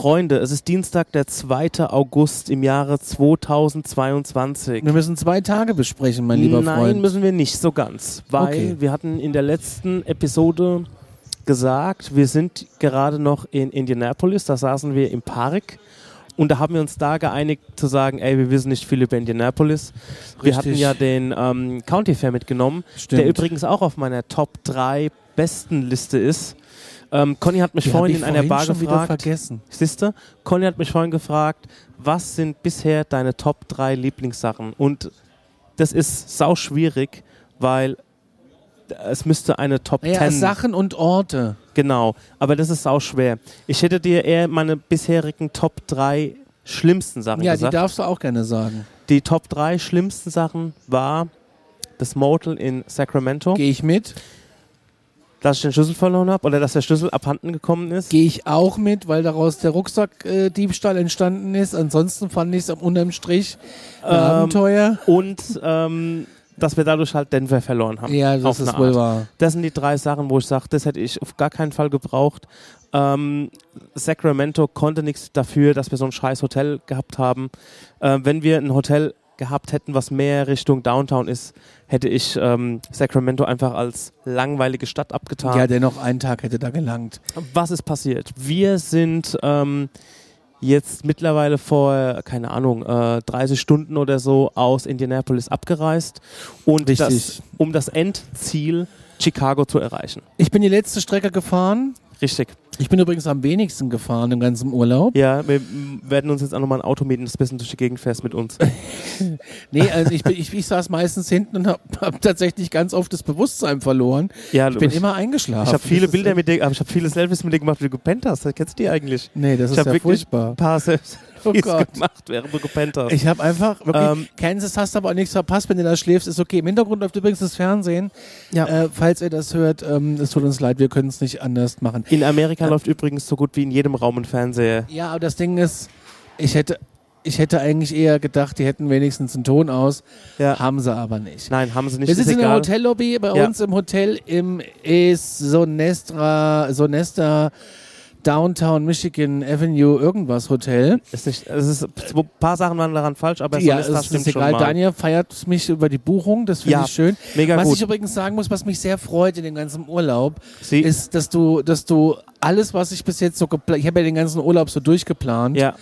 Freunde, es ist Dienstag, der 2. August im Jahre 2022. Wir müssen zwei Tage besprechen, mein lieber Nein, Freund. müssen wir nicht so ganz, weil Okay. wir hatten in der letzten Episode gesagt, wir sind gerade noch in Indianapolis, da saßen wir im Park und da haben wir uns da geeinigt zu sagen, ey, wir wissen nicht viel über Indianapolis. Wir Richtig. hatten ja den ähm, County Fair mitgenommen, Stimmt. der übrigens auch auf meiner Top 3 besten Liste ist. Ähm, Conny hat mich Die vorhin in einer vorhin Bar schon wieder gefragt. vergessen. Siehste, Conny hat mich vorhin gefragt, was sind bisher deine Top 3 Lieblingssachen? Und das ist sau schwierig, weil es müsste eine Top Ja, 10 Sachen und Orte. Genau, aber das ist sau schwer. Ich hätte dir eher meine bisherigen Top 3 schlimmsten Sachen Ja, die gesagt. darfst du auch gerne sagen. Die Top 3 schlimmsten Sachen war das Motel in Sacramento, Gehe ich mit? Dass ich den Schlüssel verloren habe oder dass der Schlüssel abhanden gekommen ist. Gehe ich auch mit, weil daraus der Rucksackdiebstahl entstanden ist. Ansonsten fand ich es unterm Strich Ähm, Abenteuer. Und ähm, dass wir dadurch halt Denver verloren haben. Ja, das ist wohl Art. wahr. Das sind die drei Sachen, wo ich sage, das hätte ich auf gar keinen Fall gebraucht. Ähm, Sacramento konnte nichts dafür, dass wir so ein scheiß Hotel gehabt haben. Äh, wenn wir ein Hotel gehabt hätten, was mehr Richtung Downtown ist, hätte ich ähm, Sacramento einfach als langweilige Stadt abgetan. Ja, dennoch einen Tag hätte da gelangt. Was ist passiert? Wir sind ähm, jetzt mittlerweile vor, keine Ahnung, äh, 30 Stunden oder so aus Indianapolis abgereist und das, um das Endziel Chicago zu erreichen. Ich bin die letzte Strecke gefahren. Richtig. Ich bin übrigens am wenigsten gefahren im ganzen Urlaub. Ja, wir werden uns jetzt auch nochmal ein Auto mieten, das bisschen durch die Gegend fährst mit uns. Nee, also ich, bin, ich, ich saß meistens hinten und habe hab tatsächlich ganz oft das Bewusstsein verloren. Ja, Ich bin immer eingeschlafen. ich habe viele Das Bilder mit dir, ich habe viele Selfies mit dir gemacht, wie du gepennt hast. Kennst du die eigentlich? Nee, das ich ist ja wirklich furchtbar. ein paar Selfies Oh Gott. gemacht, während du gepennt hast. Ich habe einfach, wirklich, Ähm, Kansas hast aber auch nichts verpasst, wenn du da schläfst, ist okay. Im Hintergrund läuft übrigens das Fernsehen. Ja. Äh, falls ihr das hört, ähm, es tut uns leid, wir können es nicht anders machen. in Amerika läuft übrigens so gut wie in jedem Raum ein Fernseher. Ja, aber das Ding ist, ich hätte, ich hätte eigentlich eher gedacht, die hätten wenigstens einen Ton aus. Ja. Haben sie aber nicht. Nein, haben sie nicht. Wir sitzen in der. Hotellobby, bei Ja. uns im Hotel im ist Sonestra, Sonesta Downtown Michigan Avenue irgendwas Hotel. Ist nicht, es ist, ein paar Sachen waren daran falsch, aber ja, Sonesta es stimmt ist schon egal. mal. Daniel feiert mich über die Buchung, das finde Ja, ich schön. Mega was gut. ich übrigens sagen muss, was mich sehr freut in dem ganzen Urlaub, Sie, ist, dass du, dass du alles, was ich bis jetzt so geplant, ich habe ja den ganzen Urlaub so durchgeplant, ja,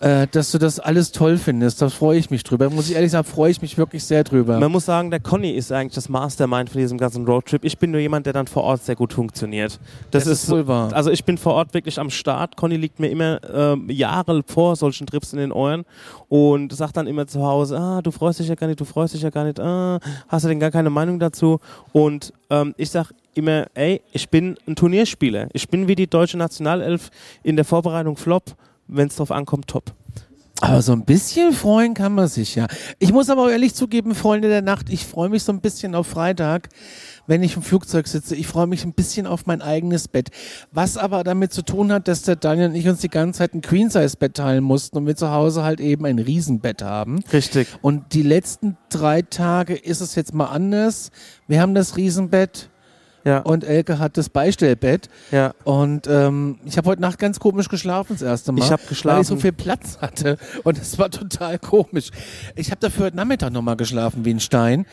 äh, dass du das alles toll findest. Da freue ich mich drüber. Muss ich ehrlich sagen, freue ich mich wirklich sehr drüber. man muss sagen, der Conny ist eigentlich das Mastermind von diesem ganzen Roadtrip. Ich bin nur jemand, der dann vor Ort sehr gut funktioniert. Das, Das ist wohl wahr. Also ich bin vor Ort wirklich am Start. Conny liegt mir immer ähm, Jahre vor solchen Trips in den Ohren und sagt dann immer zu Hause, ah, du freust dich ja gar nicht, du freust dich ja gar nicht, ah, hast du denn gar keine Meinung dazu? Und ähm, ich sag immer, ey, ich bin ein Turnierspieler. Ich bin wie die deutsche Nationalelf in der Vorbereitung Flop, wenn es drauf ankommt, top. Aber so ein bisschen freuen kann man sich ja. Ich muss aber auch ehrlich zugeben, Freunde der Nacht, ich freue mich so ein bisschen auf Freitag, wenn ich im Flugzeug sitze. Ich freue mich ein bisschen auf mein eigenes Bett. Was aber damit zu tun hat, dass der Daniel und ich uns die ganze Zeit ein Queen-Size-Bett teilen mussten und wir zu Hause halt eben ein Riesenbett haben. Richtig. Und die letzten drei Tage ist es jetzt mal anders. Wir haben das Riesenbett Ja, und Elke hat das Beistellbett. ja. Und ähm, ich habe heute Nacht ganz komisch geschlafen das erste Mal. Ich habe Weil geschlafen. ich so viel Platz hatte. Und es war total komisch. Ich habe dafür heute Nachmittag nochmal geschlafen wie ein Stein.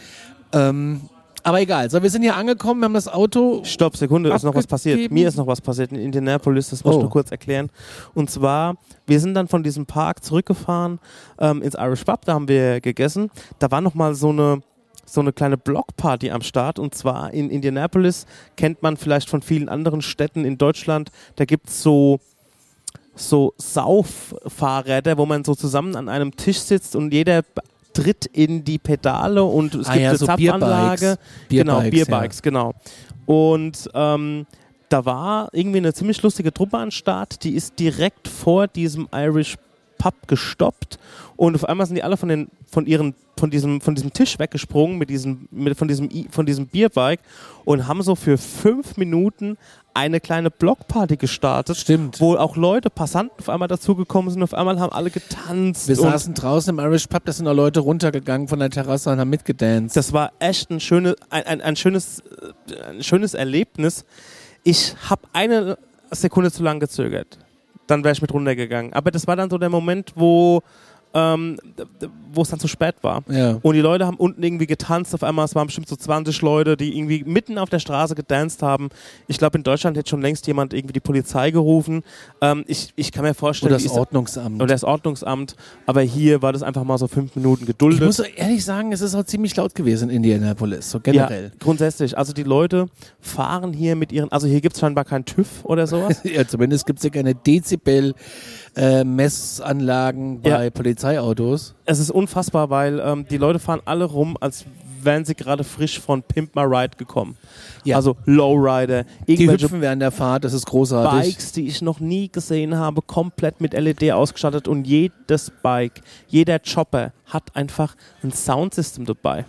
Ähm, aber egal. So, wir sind hier angekommen, wir haben das Auto. Stopp, Sekunde, ist noch was passiert. Mir ist noch was passiert in Indianapolis, das muss ich Oh. nur kurz erklären. Und zwar, wir sind dann von diesem Park zurückgefahren ähm, ins Irish Pub, da haben wir gegessen. Da war nochmal so eine, so eine kleine Blockparty am Start. Und zwar in Indianapolis, kennt man vielleicht von vielen anderen Städten in Deutschland, da gibt es so so Sauffahrräder, wo man so zusammen an einem Tisch sitzt und jeder tritt in die Pedale und es Ah gibt ja, eine so Zapfanlage. genau, Bierbikes, Bierbikes, genau. Und ähm, da war irgendwie eine ziemlich lustige Truppe an Start, die ist direkt vor diesem Irish Pub gestoppt und auf einmal sind die alle von, den, von, ihren, von, diesem, von diesem Tisch weggesprungen mit diesem, mit, von, diesem, von diesem Bierbike und haben so für fünf Minuten eine kleine Blockparty gestartet, Stimmt. wo auch Leute, Passanten auf einmal dazugekommen sind, auf einmal haben alle getanzt. Wir saßen draußen im Irish Pub, da sind auch Leute runtergegangen von der Terrasse und haben mitgedanced. Das war echt ein, schöne, ein, ein, ein, schönes, ein schönes Erlebnis. Ich habe eine Sekunde zu lang gezögert. Dann wäre ich mit runtergegangen. Aber das war dann so der Moment, wo ähm, wo es dann zu spät war. Ja. Und die Leute haben unten irgendwie getanzt. Auf einmal, es waren bestimmt so 20 Leute, die irgendwie mitten auf der Straße gedanced haben. Ich glaube, in Deutschland hätte schon längst jemand irgendwie die Polizei gerufen. Ähm, ich, ich kann mir vorstellen, Oder das Ordnungsamt. oder das Ordnungsamt. Aber hier war das einfach mal so fünf Minuten ich geduldet. muss ehrlich sagen, es ist auch ziemlich laut gewesen in Indianapolis, so generell. Ja, grundsätzlich. Also die Leute fahren hier mit ihren, also hier gibt es scheinbar keinen TÜV oder sowas. Ja, zumindest gibt es ja keine Dezibel-Messanlagen bei Ja. Polizeiautos. es ist unfassbar, weil ähm, die Leute fahren alle rum, als wären sie gerade frisch von Pimp My Ride gekommen. Ja. Also Lowrider, Die hüpfen während der Fahrt, das ist großartig. Bikes, die ich noch nie gesehen habe, komplett mit LED ausgestattet und jedes Bike, jeder Chopper hat einfach ein Soundsystem dabei.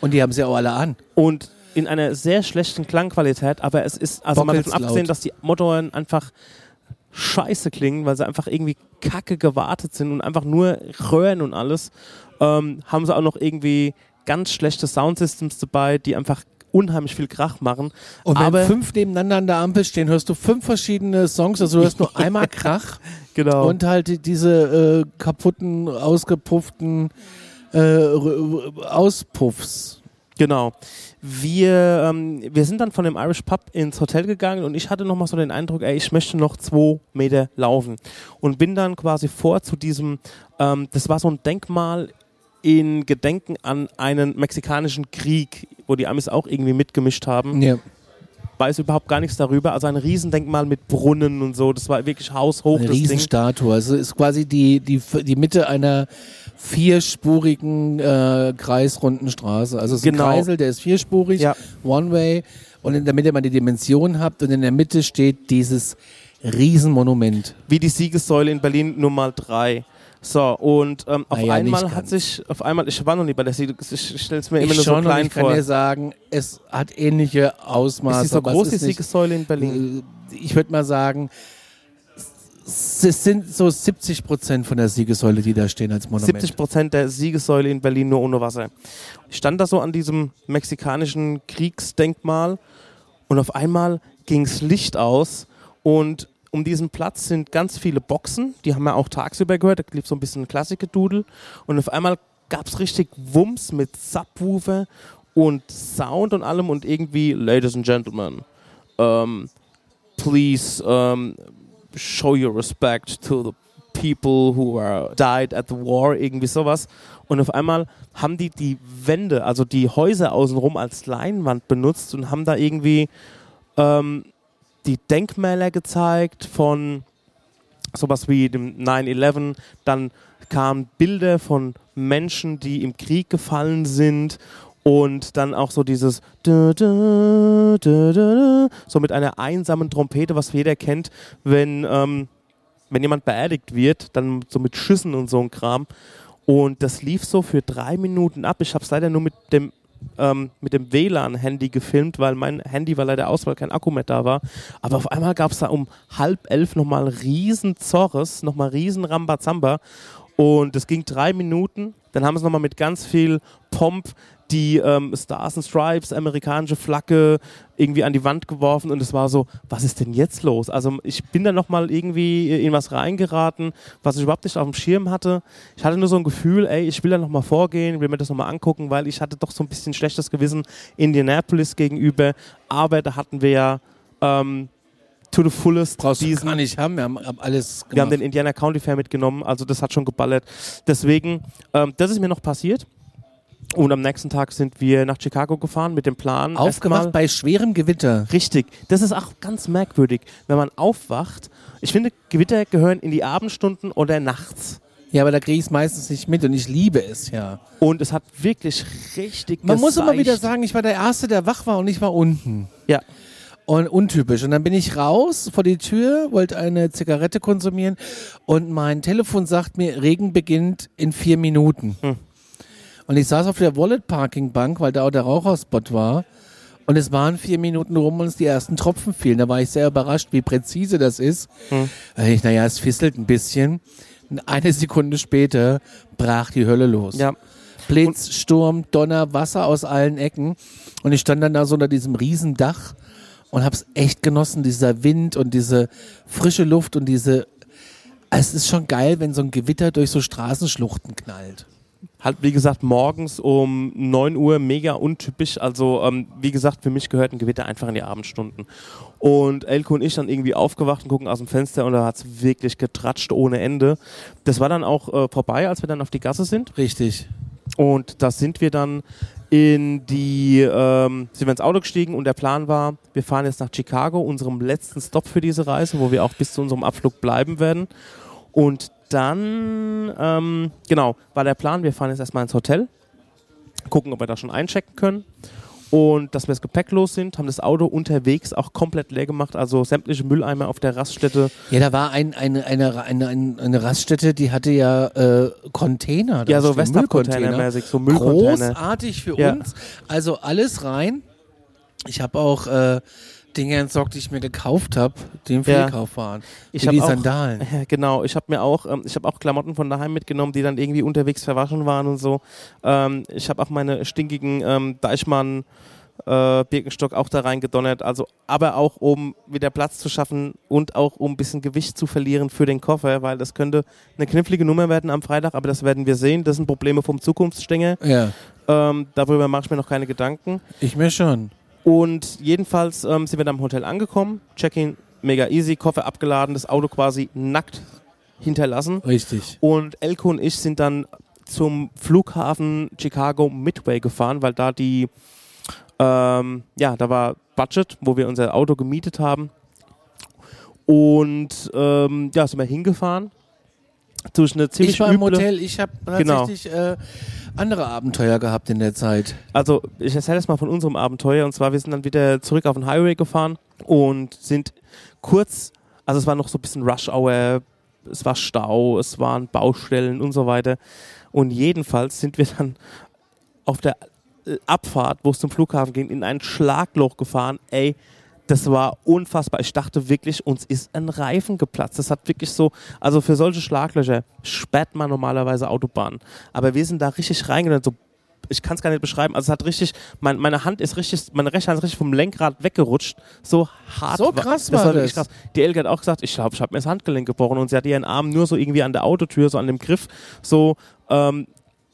Und die haben sie auch alle an. Und in einer sehr schlechten Klangqualität, aber es ist, also mal davon abgesehen, dass die Motoren einfach scheiße klingen, weil sie einfach irgendwie kacke gewartet sind und einfach nur röhren und alles, ähm, haben sie auch noch irgendwie ganz schlechte Soundsystems dabei, die einfach unheimlich viel Krach machen. Und wenn aber fünf nebeneinander an der Ampel stehen, hörst du fünf verschiedene Songs, also du hörst nur einmal Krach genau. und halt die- diese äh, kaputten, ausgepufften äh, Auspuffs. Genau. Wir, ähm, wir sind dann von dem Irish Pub ins Hotel gegangen und ich hatte nochmal so den Eindruck, ey, ich möchte noch zwei Meter laufen. Und bin dann quasi vor zu diesem, ähm, das war so ein Denkmal in Gedenken an einen mexikanischen Krieg, wo die Amis auch irgendwie mitgemischt haben. Ja. Weiß überhaupt gar nichts darüber. Also ein Riesendenkmal mit Brunnen und so. Das war wirklich haushoch, Eine. Riesenstatue. Also ist quasi die, die, die Mitte einer vierspurigen äh, kreisrunden Straße. Also es ist Genau. ein Kreisel, der ist vierspurig, Ja. One-Way. Und in der Mitte man die Dimension habt und in der Mitte steht dieses Riesenmonument. wie die Siegessäule in Berlin Nummer 3. So, und ähm, auf ja, nicht einmal hat sich, auf einmal, ich war noch nie bei der Siegessäule, ich stelle es mir immer ich nur so klein ich kann vor. dir sagen, es hat ähnliche Ausmaße. Ist die so groß, die Siegessäule in Berlin? Äh, Ich würde mal sagen, es sind so 70 Prozent von der Siegessäule, die da stehen als Monument. 70 Prozent der Siegessäule in Berlin nur ohne Wasser. Ich stand da so an diesem mexikanischen Kriegsdenkmal und auf einmal ging's Licht aus und um diesen Platz sind ganz viele Boxen, die haben wir auch tagsüber gehört, da lief so ein bisschen Klassikgedudel und auf einmal gab's richtig Wumms mit Subwoofer und Sound und allem und irgendwie, Ladies and Gentlemen, um, please um, show your respect to the people who are died at the war, irgendwie sowas. Und auf einmal haben die die Wände, also die Häuser außenrum als Leinwand benutzt und haben da irgendwie ähm, die Denkmäler gezeigt von sowas wie dem 9-11. Dann kamen Bilder von Menschen, die im Krieg gefallen sind. Und dann auch so dieses so mit einer einsamen Trompete, was jeder kennt, wenn, ähm, wenn jemand beerdigt wird, dann so mit Schüssen und so ein Kram. Und das lief so für drei Minuten ab. Ich habe es leider nur mit dem ähm, dem WLAN-Handy gefilmt, weil mein Handy war leider aus, weil kein Akku mehr da war. Aber auf einmal gab es da um halb elf nochmal riesen Zorres, nochmal riesen Rambazamba. Und es ging drei Minuten. Dann haben sie nochmal mit ganz viel Pomp die ähm, Stars and Stripes, amerikanische Flagge irgendwie an die Wand geworfen und es war so, was ist denn jetzt los? Also ich bin da nochmal irgendwie in was reingeraten, was ich überhaupt nicht auf dem Schirm hatte. Ich hatte nur so ein Gefühl, ey, ich will da nochmal vorgehen, will mir das nochmal angucken, weil ich hatte doch so ein bisschen schlechtes Gewissen Indianapolis gegenüber, aber da hatten wir ja ähm, to the fullest Brauchst du diesen gar nicht haben, wir haben haben alles gemacht. wir haben den Indiana County Fair mitgenommen, also das hat schon geballert. Deswegen, ähm, das ist mir noch passiert. Und am nächsten Tag sind wir nach Chicago gefahren mit dem Plan. Aufgemacht bei schwerem Gewitter. Richtig. Das ist auch ganz merkwürdig, wenn man aufwacht. Ich finde, Gewitter gehören in die Abendstunden oder nachts. Ja, aber da kriege ich es meistens nicht mit und ich liebe es ja. Und es hat wirklich richtig Man muss immer wieder sagen, ich war der Erste, der wach war und ich war unten. Ja. Und untypisch. Und dann bin ich raus vor die Tür, wollte eine Zigarette konsumieren und mein Telefon sagt mir, Regen beginnt in vier Minuten. Hm. Und ich saß auf der Wallet-Parking-Bank, weil da auch der Raucherspot war. Und es waren vier Minuten rum und uns die ersten Tropfen fielen. Da war ich sehr überrascht, wie präzise das ist. Hm. Ich, naja, es fisselt ein bisschen. Und eine Sekunde später brach die Hölle los. Ja. Blitz, Sturm, Donner, Wasser aus allen Ecken. Und ich stand dann da so unter diesem Riesendach und hab's echt genossen, dieser Wind und diese frische Luft und diese Es ist schon geil, wenn so ein Gewitter durch so Straßenschluchten knallt. Halt, wie gesagt, morgens um 9 Uhr mega untypisch. Also, ähm, wie gesagt, für mich gehört ein Gewitter einfach in die Abendstunden. Und Elko und ich dann irgendwie aufgewacht und gucken aus dem Fenster und da hat es wirklich getratscht ohne Ende. Das war dann auch äh, vorbei, als wir dann auf die Gasse sind. Richtig. Und da sind wir dann in die, ähm, sind wir ins Auto gestiegen und der Plan war, wir fahren jetzt nach Chicago, unserem letzten Stop für diese Reise, wo wir auch bis zu unserem Abflug bleiben werden. Und dann, ähm, genau, war der Plan, wir fahren jetzt erstmal ins Hotel, gucken, ob wir da schon einchecken können. Und dass wir das Gepäck los sind, haben das Auto unterwegs auch komplett leer gemacht, also sämtliche Mülleimer auf der Raststätte. Ja, da war ein, eine, eine, eine, eine, eine Raststätte, die hatte ja äh, Container. Ja, so Western-Container-mäßig, so Müllcontainer. Großartig für Ja. uns. Also alles rein. Ich habe auch äh, Dinge entsorgt, die ich mir gekauft habe, die im Ja. Fehlkauf waren. Ich die auch- Sandalen. Genau, ich habe mir auch, ähm, ich habe auch Klamotten von daheim mitgenommen, die dann irgendwie unterwegs verwaschen waren und so. Ähm, ich habe auch meine stinkigen ähm, Deichmann äh, Birkenstock auch da reingedonnert. Also, aber auch um wieder Platz zu schaffen und auch um ein bisschen Gewicht zu verlieren für den Koffer, weil das könnte eine knifflige Nummer werden am Freitag, aber das werden wir sehen. Das sind Probleme vom Zukunftsstänger. Ja, Ähm, darüber mache ich mir noch keine Gedanken. ich mir schon. Und jedenfalls ähm, sind wir dann im Hotel angekommen. Check-in mega easy, Koffer abgeladen, das Auto quasi nackt hinterlassen. Richtig. Und Elko und ich sind dann zum Flughafen Chicago Midway gefahren, weil da die, ähm, ja, da war Budget, wo wir unser Auto gemietet haben. Und ähm, ja, sind wir hingefahren. Durch eine ziemlich Ich war im üble- Hotel, ich habe Genau. tatsächlich äh, andere Abenteuer gehabt in der Zeit. Also, ich erzähle jetzt mal von unserem Abenteuer. Und zwar, wir sind dann wieder zurück auf den Highway gefahren und sind kurz, also es war noch so ein bisschen Rush Hour, es war Stau, es waren Baustellen und so weiter. Und jedenfalls sind wir dann auf der äh, Abfahrt, wo es zum Flughafen ging, in ein Schlagloch gefahren. Ey, das war unfassbar. Ich dachte wirklich, uns ist ein Reifen geplatzt. Das hat wirklich so, also für solche Schlaglöcher sperrt man normalerweise Autobahnen. Aber wir sind da richtig reingegangen, so ich kann es gar nicht beschreiben. Also es hat richtig, mein, meine Hand ist richtig, meine rechte Hand ist richtig vom Lenkrad weggerutscht. So hart. So krass war war wirklich das. krass. Die Elke hat auch gesagt, ich glaube, ich habe mir das Handgelenk gebrochen und sie hat ihren Arm nur so irgendwie an der Autotür, so an dem Griff, so, ähm,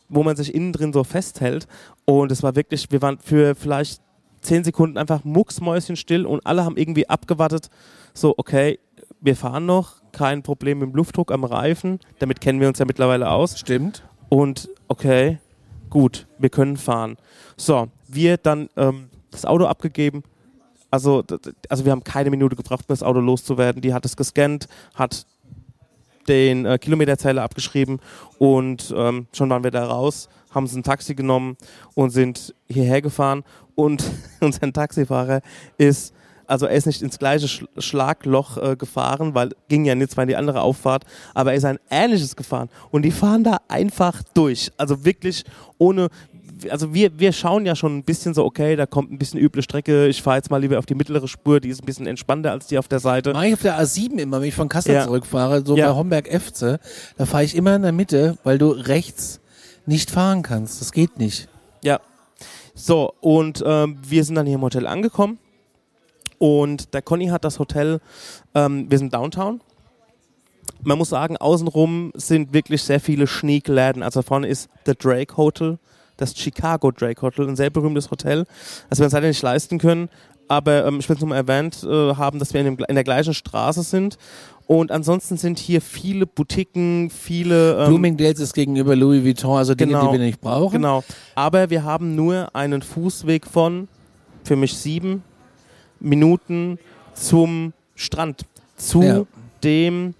wo man sich innen drin so festhält. Und es war wirklich, wir waren für vielleicht zehn Sekunden einfach mucksmäuschenstill und alle haben irgendwie abgewartet, so, okay, wir fahren noch, kein Problem mit dem Luftdruck am Reifen, damit kennen wir uns ja mittlerweile aus. Stimmt. Und okay, gut, wir können fahren. So, wir dann ähm, das Auto abgegeben. Also, also wir haben keine Minute gebraucht, um das Auto loszuwerden. Die hat es gescannt, hat den äh, Kilometerzähler abgeschrieben und ähm, schon waren wir da raus, haben uns ein Taxi genommen und sind hierher gefahren. Und unser Taxifahrer ist, also er ist nicht ins gleiche Sch Schlagloch äh, gefahren, weil ging ja nicht zwar in die andere Auffahrt, aber er ist ein ähnliches gefahren. Und die fahren da einfach durch. Also wirklich ohne. Also wir, wir schauen ja schon ein bisschen so, okay, da kommt ein bisschen üble Strecke, ich fahre jetzt mal lieber auf die mittlere Spur, die ist ein bisschen entspannter als die auf der Seite. Mache ich auf der A7 immer, wenn ich von Kassel Ja. zurückfahre, so Ja. bei Homberg-Efze, da fahre ich immer in der Mitte, weil du rechts nicht fahren kannst. Das geht nicht. Ja. So, und ähm, wir sind dann hier im Hotel angekommen. Und der Conny hat das Hotel, ähm, wir sind Downtown. Man muss sagen, außenrum sind wirklich sehr viele Schneekläden. Also vorne ist The Drake Hotel, das Chicago Drake Hotel, ein sehr berühmtes Hotel, das wir uns leider nicht leisten können. Aber ähm, ich will es nur mal erwähnt äh, haben, dass wir in, dem, in der gleichen Straße sind. Und ansonsten sind hier viele Boutiquen, viele... Ähm, Bloomingdale's ist gegenüber Louis Vuitton, also Dinge, Genau. die wir nicht brauchen. Genau. Aber wir haben nur einen Fußweg von, für mich sieben Minuten zum Strand. Zu Ja. dem,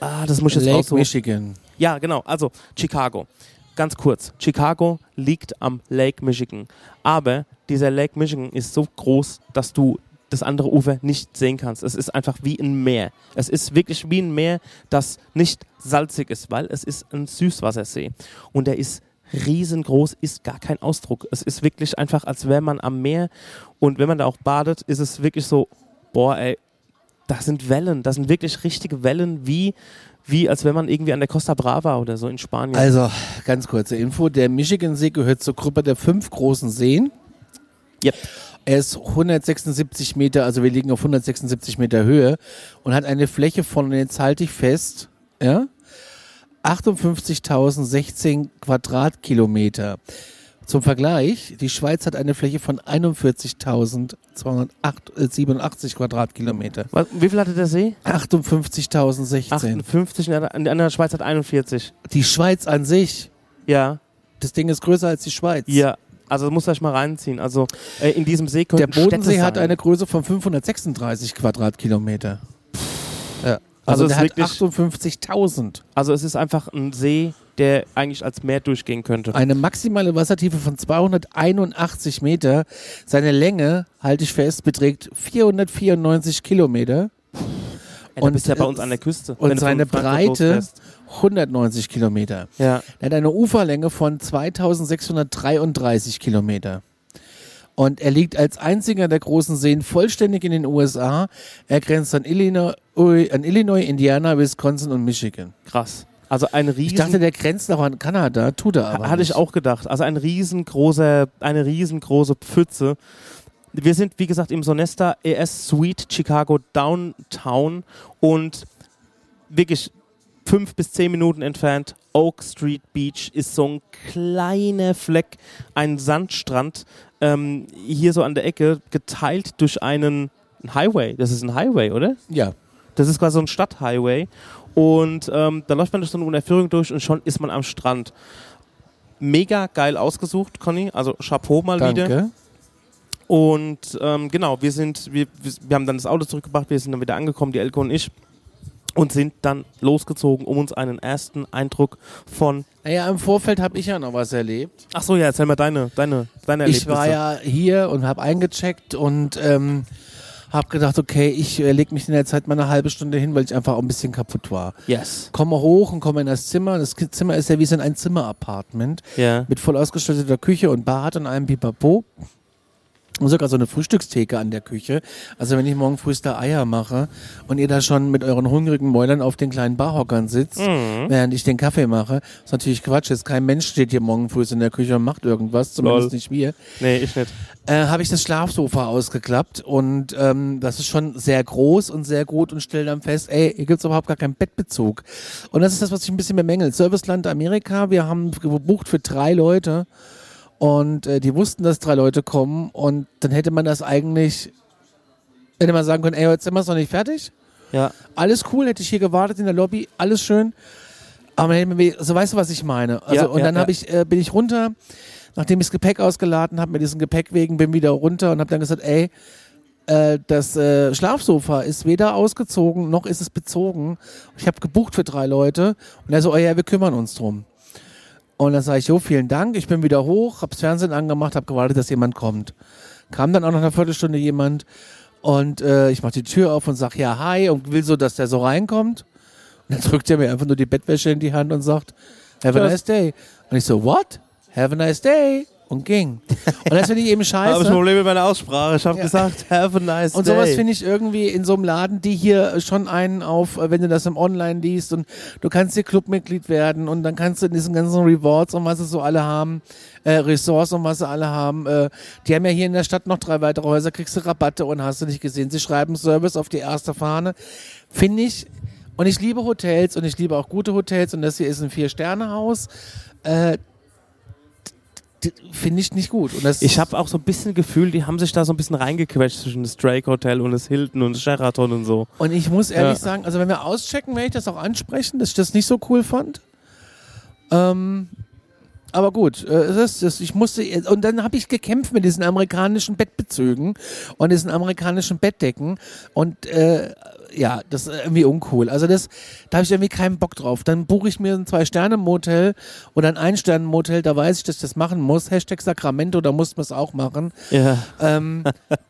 ah, das muss ich jetzt Lake raussuchen. Michigan. Ja, genau. Also Chicago. Ganz kurz. Chicago liegt am Lake Michigan. Aber dieser Lake Michigan ist so groß, dass du das andere Ufer nicht sehen kannst. Es ist einfach wie ein Meer. Es ist wirklich wie ein Meer, das nicht salzig ist, weil es ist ein Süßwassersee. Und der ist riesengroß, ist gar kein Ausdruck. Es ist wirklich einfach, als wäre man am Meer. Und wenn man da auch badet, ist es wirklich so, boah, ey, das sind Wellen, das sind wirklich richtige Wellen, wie, wie als wenn man irgendwie an der Costa Brava oder so in Spanien. Also, ganz kurze Info. Der Michigansee gehört zur Gruppe der fünf großen Seen. Yep. Er ist 176 Meter, also wir liegen auf 176 Meter Höhe und hat eine Fläche von, jetzt halte ich fest, Ja? 58.016 Quadratkilometer. Zum Vergleich, die Schweiz hat eine Fläche von 41.287 Quadratkilometer. Was, wie viel hatte der See? 58.016. 58, in der, der Schweiz hat 41. Die Schweiz an sich, Ja, das Ding ist größer als die Schweiz. ja. Also das muss euch mal reinziehen. Also äh, in diesem See Der könnten Bodensee hat eine Größe von 536 Quadratkilometer. Also Also, es ist hat wirklich- 58.000. Also es ist einfach ein See, der eigentlich als Meer durchgehen könnte. Eine maximale Wassertiefe von 281 Meter. Seine Länge, halte ich fest, beträgt 494 Kilometer. Ey, und, bist du ja bei äh, uns an der Küste. Und seine Breite losfährst. 190 Kilometer. Ja. Er hat eine Uferlänge von 2633 Kilometer. Und er liegt als einziger der großen Seen vollständig in den USA. Er grenzt an Illinois, an Illinois, Indiana, Wisconsin und Michigan. Krass. Also ein riesen... Ich dachte, der grenzt auch an Kanada, tut er aber Hatte nicht. ich auch gedacht. Also ein riesengroßer, eine riesengroße Pfütze. Wir sind, wie gesagt, im Sonesta ES Suite Chicago Downtown und wirklich fünf bis zehn Minuten entfernt. Oak Street Beach ist so ein kleiner Fleck, ein Sandstrand, ähm, hier so an der Ecke, geteilt durch einen Highway. Das ist ein Highway, oder? Ja. Das ist quasi so ein Stadthighway. Und ähm, da läuft man durch so eine Unterführung durch und schon ist man am Strand. Mega geil ausgesucht, Conny. Also Chapeau mal wieder. Danke. Und ähm, genau, wir sind, wir, wir haben dann das Auto zurückgebracht, wir sind dann wieder angekommen, die Elke und ich. Und sind dann losgezogen, um uns einen ersten Eindruck von. Naja, im Vorfeld habe ich ja noch was erlebt. Ach so, ja, erzähl mal deine, deine, deine Ich war Erlebnisse. ja hier und habe eingecheckt und ähm, habe gedacht, okay, ich äh, lege mich in der Zeit mal eine halbe Stunde hin, weil ich einfach auch ein bisschen kaputt war. Yes. Komme hoch und komme in das Zimmer. Das Zimmer ist ja wie so ein Einzimmer-Apartment Ja. mit voll ausgestatteter Küche und Bad und einem Pipapo. Und sogar so eine Frühstückstheke an der Küche. Also wenn ich morgen früh da Eier mache und ihr da schon mit euren hungrigen Mäulern auf den kleinen Barhockern sitzt, Mhm. während ich den Kaffee mache, ist natürlich Quatsch. Jetzt kein Mensch steht hier morgen früh in der Küche und macht irgendwas, zumindest Lol. nicht wir. Nee, ich nicht. Äh, habe ich das Schlafsofa ausgeklappt und ähm, das ist schon sehr groß und sehr gut und stelle dann fest, ey, hier gibt's überhaupt gar keinen Bettbezug. Und das ist das, was ich ein bisschen bemängelt. Serviceland Amerika, wir haben gebucht für drei Leute und äh, die wussten, dass drei Leute kommen und dann hätte man das eigentlich, hätte man sagen können, ey, jetzt sind wir noch nicht fertig. Ja. Alles cool, hätte ich hier gewartet in der Lobby, alles schön. Aber man hätte mir, so weißt du, was ich meine. Also, Ja, und ja, dann ja. ich, äh, bin ich runter, nachdem ich das Gepäck ausgeladen habe, mit diesem Gepäck wegen, bin wieder runter und habe dann gesagt, ey, äh, das äh, Schlafsofa ist weder ausgezogen noch ist es bezogen. Ich habe gebucht für drei Leute und er so, oh ja, wir kümmern uns drum. Und dann sage ich, jo, vielen Dank, ich bin wieder hoch, hab's Fernsehen angemacht, hab gewartet, dass jemand kommt. Kam dann auch nach einer Viertelstunde jemand und äh, ich mache die Tür auf und sag ja hi und will so, dass der so reinkommt. Und dann drückt er mir einfach nur die Bettwäsche in die Hand und sagt, have a nice day. Und ich so, what? Have a nice day. Und ging. Und das finde ich eben scheiße. Habe ich Probleme mit meiner Aussprache. Ich habe Ja. gesagt, have a nice Und day. sowas finde ich irgendwie in so einem Laden, die hier schon einen auf, äh, wenn du das im Online liest und du kannst hier Clubmitglied werden und dann kannst du in diesen ganzen Rewards und was sie so alle haben, äh, Ressorts und was sie alle haben, äh, die haben ja hier in der Stadt noch drei weitere Häuser, kriegst du Rabatte und hast du nicht gesehen. Sie schreiben Service auf die erste Fahne. Finde ich, und ich liebe Hotels und ich liebe auch gute Hotels und das hier ist ein Vier-Sterne-Haus. Äh, Finde ich nicht gut. Und das Ich habe auch so ein bisschen Gefühl, die haben sich da so ein bisschen reingequetscht zwischen das Drake Hotel und das Hilton und das Sheraton und so. Und ich muss ehrlich Ja. sagen, also wenn wir auschecken, werde ich das auch ansprechen, dass ich das nicht so cool fand. Ähm, aber gut, äh, ist, es, ich musste und dann habe ich gekämpft mit diesen amerikanischen Bettbezügen und diesen amerikanischen Bettdecken und äh, ja, das ist irgendwie uncool. Also das, da habe ich irgendwie keinen Bock drauf. Dann buche ich mir ein Zwei-Sterne-Motel oder ein Ein-Sterne-Motel, da weiß ich, dass ich das machen muss. Hashtag Sacramento, da muss man es auch machen. Ja. Ähm,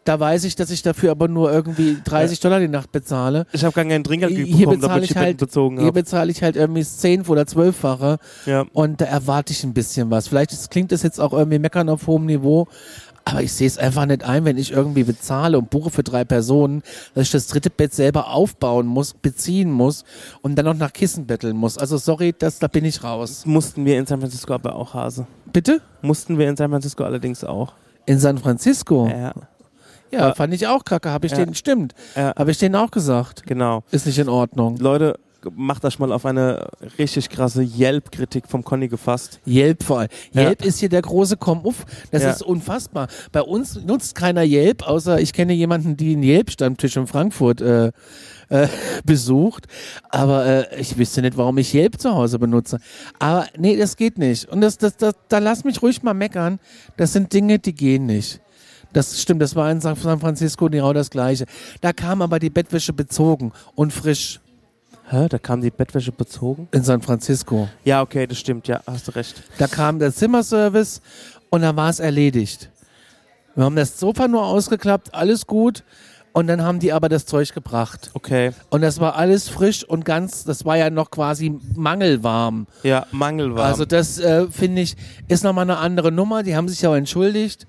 da weiß ich, dass ich dafür aber nur irgendwie 30 Dollar die Nacht bezahle. Ich habe gar kein Trinkgeld Hier bekommen, bezahle damit ich ich halt, bezogen hier bezahle ich halt irgendwie das zehn- oder zwölffache Ja. und da erwarte ich ein bisschen was. Vielleicht ist, klingt das jetzt auch irgendwie meckern auf hohem Niveau, aber ich sehe es einfach nicht ein, wenn ich irgendwie bezahle und buche für drei Personen, dass ich das dritte Bett selber aufbauen muss, beziehen muss und dann noch nach Kissen betteln muss. Also sorry, das, da bin ich raus. Mussten wir in San Francisco aber auch, Hase. Bitte? Mussten wir in San Francisco allerdings auch. In San Francisco? Ja, Ja, fand ich auch kacke, habe ich Ja. denen, stimmt, ja habe ich denen auch gesagt. genau. Ist nicht in Ordnung. Leute, macht euch mal auf eine richtig krasse Yelp-Kritik vom Conny gefasst. Yelp vor allem. Ja. Yelp ist hier der große Komm-Uff. Das Ja. ist unfassbar. Bei uns nutzt keiner Yelp, außer ich kenne jemanden, die einen Yelp-Stammtisch in Frankfurt äh, äh, besucht. Aber äh, ich wüsste nicht, warum ich Yelp zu Hause benutze. Aber nee, das geht nicht. Und das, das, das, da lass mich ruhig mal meckern. Das sind Dinge, die gehen nicht. Das stimmt, das war in San San Francisco genau das Gleiche. Da kam aber die Bettwäsche bezogen und frisch Hä? Da kam die Bettwäsche bezogen? in San Francisco. Ja, okay, das stimmt, ja, hast du recht. Da kam der Zimmerservice und dann war es erledigt. Wir haben das Sofa nur ausgeklappt, alles gut. Und dann haben die aber das Zeug gebracht. Okay. Und das war alles frisch und ganz, das war ja noch quasi mangelwarm. Ja, Mangelware. Also das äh, finde ich, ist nochmal eine andere Nummer. Die haben sich ja entschuldigt.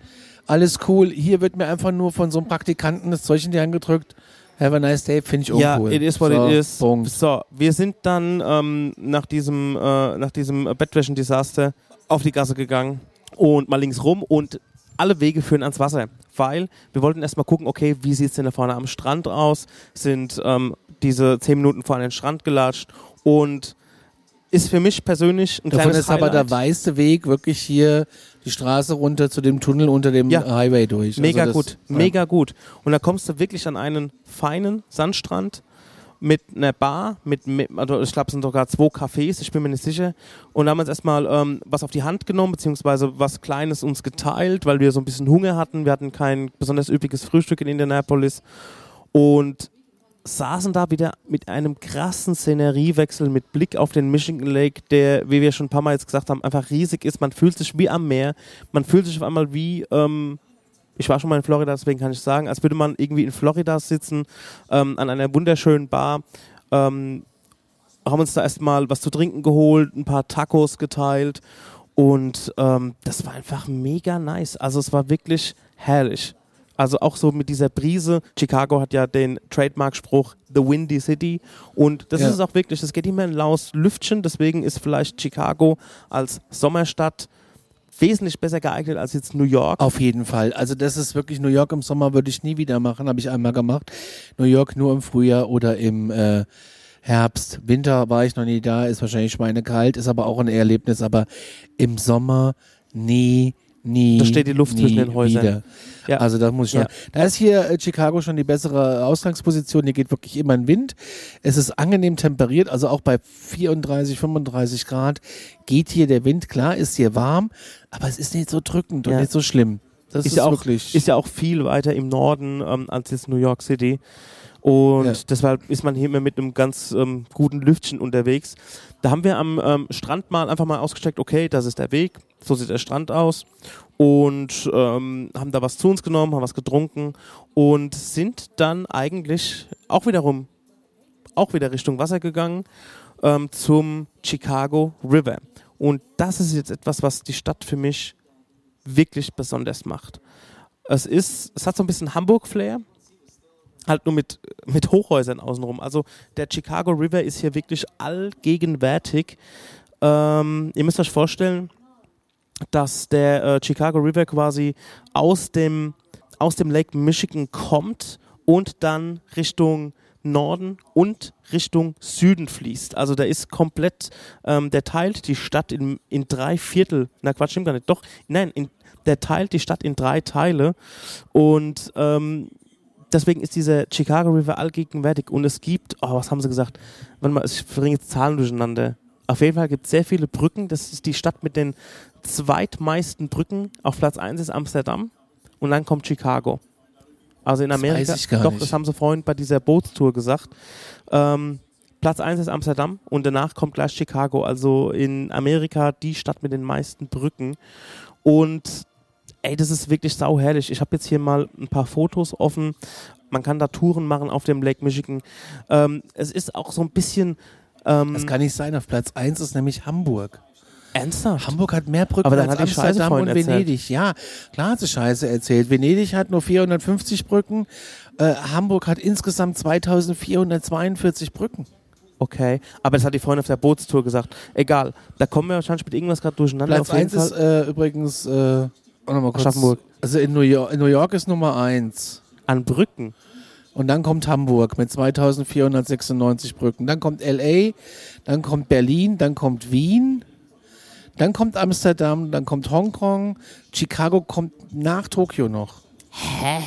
Alles cool. Hier wird mir einfach nur von so einem Praktikanten das Zeug in die Hand gedrückt. Have a nice day, finde ich ja, uncool. it is what so, it is. Punkt. So, wir sind dann ähm, nach diesem, äh, nach diesem Bettwäschen-Desaster auf die Gasse gegangen und mal links rum und alle Wege führen ans Wasser, weil wir wollten erstmal gucken, okay, wie sieht es denn da vorne am Strand aus? Sind ähm, diese zehn Minuten vor an den Strand gelatscht und ist für mich persönlich ein Davon kleines ist aber der Highlight. weiße Weg wirklich hier die Straße runter zu dem Tunnel unter dem Ja. Highway durch. Mega Also das- gut, ja. mega gut. Und da kommst du wirklich an einen feinen Sandstrand mit einer Bar, mit, mit also ich glaube, es sind sogar zwei Cafés, ich bin mir nicht sicher. Und da haben wir uns erstmal ähm, was auf die Hand genommen, beziehungsweise was Kleines uns geteilt, weil wir so ein bisschen Hunger hatten. Wir hatten kein besonders üppiges Frühstück in Indianapolis. Und saßen da wieder mit einem krassen Szeneriewechsel mit Blick auf den Michigan Lake, der, wie wir schon ein paar Mal jetzt gesagt haben, einfach riesig ist. Man fühlt sich wie am Meer. Man fühlt sich auf einmal wie, ähm, ich war schon mal in Florida, deswegen kann ich sagen, als würde man irgendwie in Florida sitzen, ähm, an einer wunderschönen Bar. Ähm, haben uns da erstmal was zu trinken geholt, ein paar Tacos geteilt und ähm, das war einfach mega nice. Also es war wirklich herrlich. Also auch so mit dieser Brise. Chicago hat ja den Trademark-Spruch The Windy City und das Ja. ist auch wirklich. Es geht immer ein laues Lüftchen, deswegen ist vielleicht Chicago als Sommerstadt wesentlich besser geeignet als jetzt New York. Auf jeden Fall. Also das ist wirklich New York im Sommer würde ich nie wieder machen, habe ich einmal gemacht. New York nur im Frühjahr oder im äh, Herbst. Winter war ich noch nie da, ist wahrscheinlich schweinekalt, ist aber auch ein Erlebnis, aber im Sommer nie, nie. Da steht die Luft zwischen den Häusern. Ja. Also da muss ich schon. Ja. Da ist hier äh, Chicago schon die bessere Ausgangsposition. Hier geht wirklich immer ein Wind. Es ist angenehm temperiert, also auch bei 34, 35 Grad geht hier der Wind. Klar, ist hier warm, aber es ist nicht so drückend und Ja. nicht so schlimm. Das ist, ist ja, auch, ist ja auch viel weiter im Norden ähm, als jetzt New York City. Und Ja. deshalb ist man hier immer mit einem ganz ähm, guten Lüftchen unterwegs. Da haben wir am ähm, Strand mal einfach mal ausgesteckt, okay, das ist der Weg, so sieht der Strand aus. Und ähm, haben da was zu uns genommen, haben was getrunken und sind dann eigentlich auch wiederum, auch wieder Richtung Wasser gegangen ähm, zum Chicago River. Und das ist jetzt etwas, was die Stadt für mich wirklich besonders macht. Es ist, es hat so ein bisschen Hamburg-Flair, halt nur mit, mit Hochhäusern außenrum. Also der Chicago River ist hier wirklich allgegenwärtig. Ähm, ihr müsst euch vorstellen, dass der äh, Chicago River quasi aus dem, aus dem Lake Michigan kommt und dann Richtung Norden und Richtung Süden fließt. Also der ist komplett, ähm, der teilt die Stadt in, in drei Viertel. Na Quatsch, stimmt gar nicht. Doch, nein, in, der teilt die Stadt in drei Teile und ähm, deswegen ist dieser Chicago River allgegenwärtig und es gibt, oh, was haben sie gesagt? Warte mal, ich bringe jetzt Zahlen durcheinander. Auf jeden Fall gibt es sehr viele Brücken. Das ist die Stadt mit den zweitmeisten Brücken. Auf Platz 1 ist Amsterdam und dann kommt Chicago. Also in Das Amerika, weiß ich gar doch, nicht. das haben sie vorhin bei dieser Bootstour gesagt. Ähm, Platz 1 ist Amsterdam und danach kommt gleich Chicago. Also in Amerika die Stadt mit den meisten Brücken. Und ey, das ist wirklich sauherrlich. Ich habe jetzt hier mal ein paar Fotos offen. Man kann da Touren machen auf dem Lake Michigan. Ähm, es ist auch so ein bisschen ähm, das kann nicht sein. Auf Platz 1 ist nämlich Hamburg. Ernsthaft. Hamburg hat mehr Brücken Aber dann als hat die Scheiße Amsterdam vorhin und erzählt. Venedig. Ja, klar hat sie Scheiße erzählt. Venedig hat nur 450 Brücken. Äh, Hamburg hat insgesamt 2442 Brücken. Okay, aber das hat die Freundin auf der Bootstour gesagt. Egal, da kommen wir wahrscheinlich mit irgendwas gerade durcheinander. Platz auf jeden 1 ist äh, übrigens äh, kurz. Aschaffenburg. Also in New, York, in New York ist Nummer 1. an Brücken. Und dann kommt Hamburg mit 2496 Brücken. Dann kommt LA, dann kommt Berlin, dann kommt Wien, dann kommt Amsterdam, dann kommt Hongkong. Chicago kommt nach Tokio noch. Hä?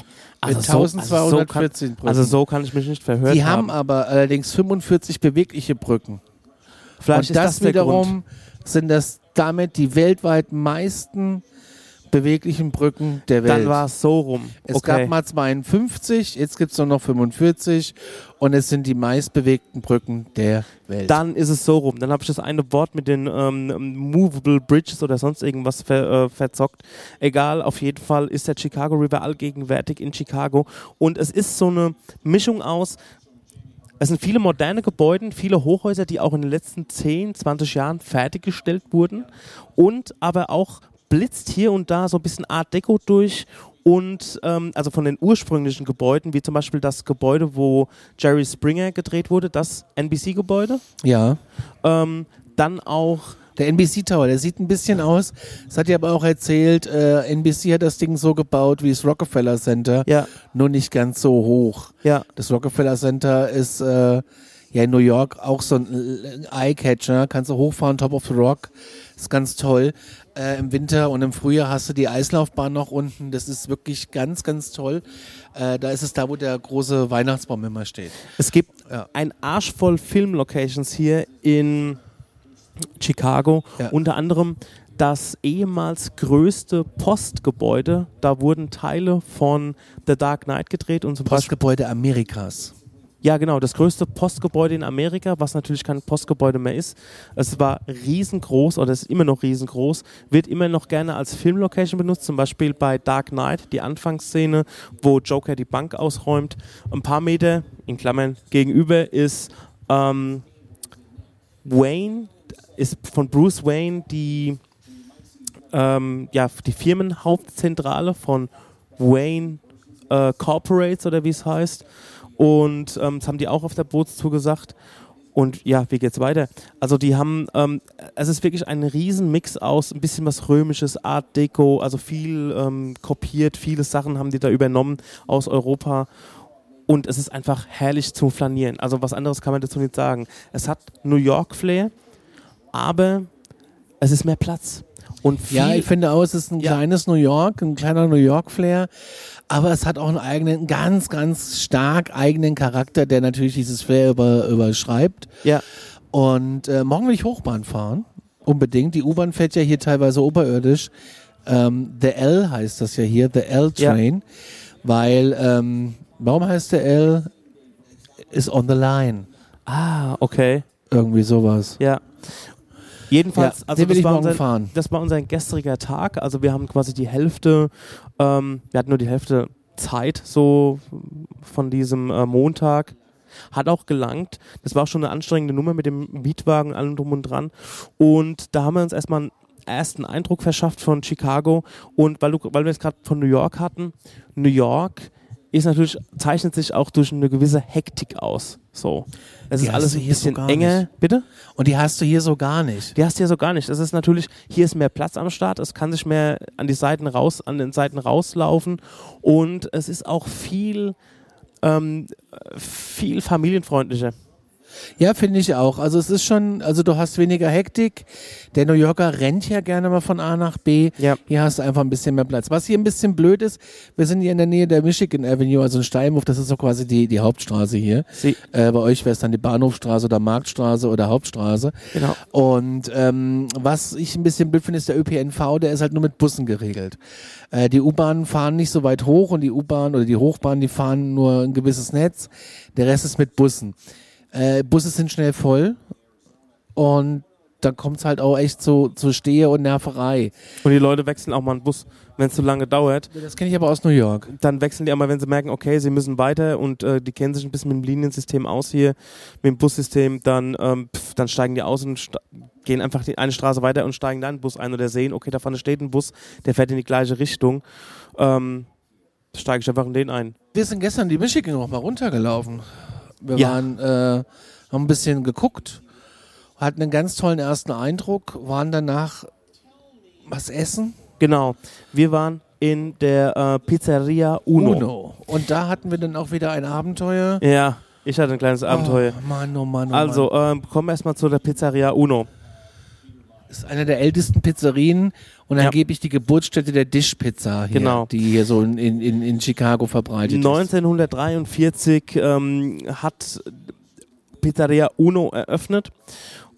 Mit Also so, also, so 1214 kann, Brücken. also so kann ich mich nicht verhört Die haben haben. aber allerdings 45 bewegliche Brücken. Vielleicht Und ist das, das der wiederum Grund. sind das damit die weltweit meisten beweglichen Brücken der Welt. Dann war es so rum. es okay. gab mal 52, jetzt gibt es nur noch 45 und es sind die meistbewegten Brücken der Welt. Dann ist es so rum. Dann habe ich das eine Wort mit den ähm, Movable Bridges oder sonst irgendwas ver, äh, verzockt. Egal, auf jeden Fall ist der Chicago River allgegenwärtig in Chicago. Und es ist so eine Mischung aus. Es sind viele moderne Gebäude, viele Hochhäuser, die auch in den letzten 10, 20 Jahren fertiggestellt wurden. Und aber auch blitzt hier und da so ein bisschen Art Deco durch. Und ähm, also von den ursprünglichen Gebäuden, wie zum Beispiel das Gebäude, wo Jerry Springer gedreht wurde, das NBC-Gebäude. ja. Ähm, dann auch, Der NBC Tower, der sieht ein bisschen aus. Das hat ihr aber auch erzählt, äh, NBC hat das Ding so gebaut wie das Rockefeller Center, ja, nur nicht ganz so hoch. ja, Das Rockefeller Center ist äh, ja in New York auch so ein äh, Eye-Catcher. Kannst du hochfahren, Top of the Rock. Ist ganz toll. Äh, Im Winter und im Frühjahr hast du die Eislaufbahn noch unten. Das ist wirklich ganz, ganz toll. Äh, da ist es da, wo der große Weihnachtsbaum immer steht. es gibt Ja. ein Arsch voll Filmlocations hier in Chicago. Ja. Unter anderem das ehemals größte Postgebäude. Da wurden Teile von The Dark Knight gedreht und zum Beispiel Postgebäude Amerikas. Ja, genau, das größte Postgebäude in Amerika, was natürlich kein Postgebäude mehr ist. Es war riesengroß oder ist immer noch riesengroß, wird immer noch gerne als Filmlocation benutzt, zum Beispiel bei Dark Knight, die Anfangsszene, wo Joker die Bank ausräumt. Ein paar Meter, in Klammern, gegenüber ist ähm, Wayne, ist von Bruce Wayne die, ähm, ja, die Firmenhauptzentrale von Wayne äh, Corporates oder wie es heißt. Und ähm, das haben die auch auf der Bootstour gesagt. Und ja, wie geht's weiter? Also die haben, ähm, es ist wirklich ein Riesenmix aus ein bisschen was Römisches, Art Deco, also viel ähm, kopiert, viele Sachen haben die da übernommen aus Europa. Und es ist einfach herrlich zum Flanieren. Also was anderes kann man dazu nicht sagen. Es hat New York Flair, aber es ist mehr Platz. Und viel, Ja, ich finde auch, es ist ein Ja. kleines New York, ein kleiner New York-Flair. Aber es hat auch einen eigenen, ganz, ganz stark eigenen Charakter, der natürlich dieses Flair über, überschreibt. ja, Und äh, morgen will ich Hochbahn fahren. Unbedingt. Die U-Bahn fährt ja hier teilweise oberirdisch. Ähm, The L heißt das ja hier, The L-Train. Weil, ähm, warum heißt der L? Ist on the line. ah, okay, Irgendwie sowas. ja. Jedenfalls, ja, also das war, unser, fahren. das war unser gestriger Tag. Also wir haben quasi die Hälfte, ähm, wir hatten nur die Hälfte Zeit so von diesem äh, Montag. Hat auch gelangt. Das war auch schon eine anstrengende Nummer mit dem Mietwagen und allem drum und dran. Und da haben wir uns erstmal einen ersten Eindruck verschafft von Chicago. Und weil, du, weil wir es gerade von New York hatten, New York ist natürlich, zeichnet sich auch durch eine gewisse Hektik aus. So. Es Die ist alles ein hier so bisschen gar enger. nicht. Bitte? Und die hast du hier so gar nicht. Die hast du ja so gar nicht. Das ist natürlich, hier ist mehr Platz am Start, es kann sich mehr an die Seiten raus, an den Seiten rauslaufen und es ist auch viel, ähm, viel familienfreundlicher. Ja, finde ich auch. Also es ist schon, also du hast weniger Hektik. Der New Yorker rennt ja gerne mal von A nach B. Ja. Hier hast du einfach ein bisschen mehr Platz. Was hier ein bisschen blöd ist, wir sind hier in der Nähe der Michigan Avenue, also in Steinwurf, das ist so quasi die, die Hauptstraße hier. Sie, Äh, bei euch wäre es dann die Bahnhofstraße oder Marktstraße oder Hauptstraße. genau. Und ähm, was ich ein bisschen blöd finde, ist der ÖPNV, der ist halt nur mit Bussen geregelt. Äh, die U-Bahnen fahren nicht so weit hoch und die U-Bahn oder die Hochbahn, die fahren nur ein gewisses Netz. Der Rest ist mit Bussen. Äh, Busse sind schnell voll und da kommt es halt auch echt zu, zu Stehe und Nerverei. Und die Leute wechseln auch mal einen Bus, wenn es zu lange dauert. Das kenne ich aber aus New York. Dann wechseln die auch mal, wenn sie merken, okay, sie müssen weiter und äh, die kennen sich ein bisschen mit dem Liniensystem aus hier, mit dem Bussystem, dann, ähm, pff, dann steigen die aus und sta- gehen einfach die eine Straße weiter und steigen dann einen Bus ein oder sehen, okay, da vorne steht ein Bus, der fährt in die gleiche Richtung. Ähm, steige ich einfach in den ein. Wir sind gestern die Michigan noch mal runtergelaufen. Wir Ja. waren, äh, haben ein bisschen geguckt, hatten einen ganz tollen ersten Eindruck, waren danach was essen. Genau. Wir waren in der äh, Pizzeria Uno. Uno. Und da hatten wir dann auch wieder ein Abenteuer. Ja, ich hatte ein kleines Abenteuer. Oh Mann, oh Mann, oh also, ähm, kommen wir erstmal zu der Pizzeria Uno. Das ist eine der ältesten Pizzerien und Ja. angeblich die Geburtsstätte der Dish-Pizza hier, Genau. die hier so in, in, in Chicago verbreitet ist. 1943 ähm, hat Pizzeria Uno eröffnet.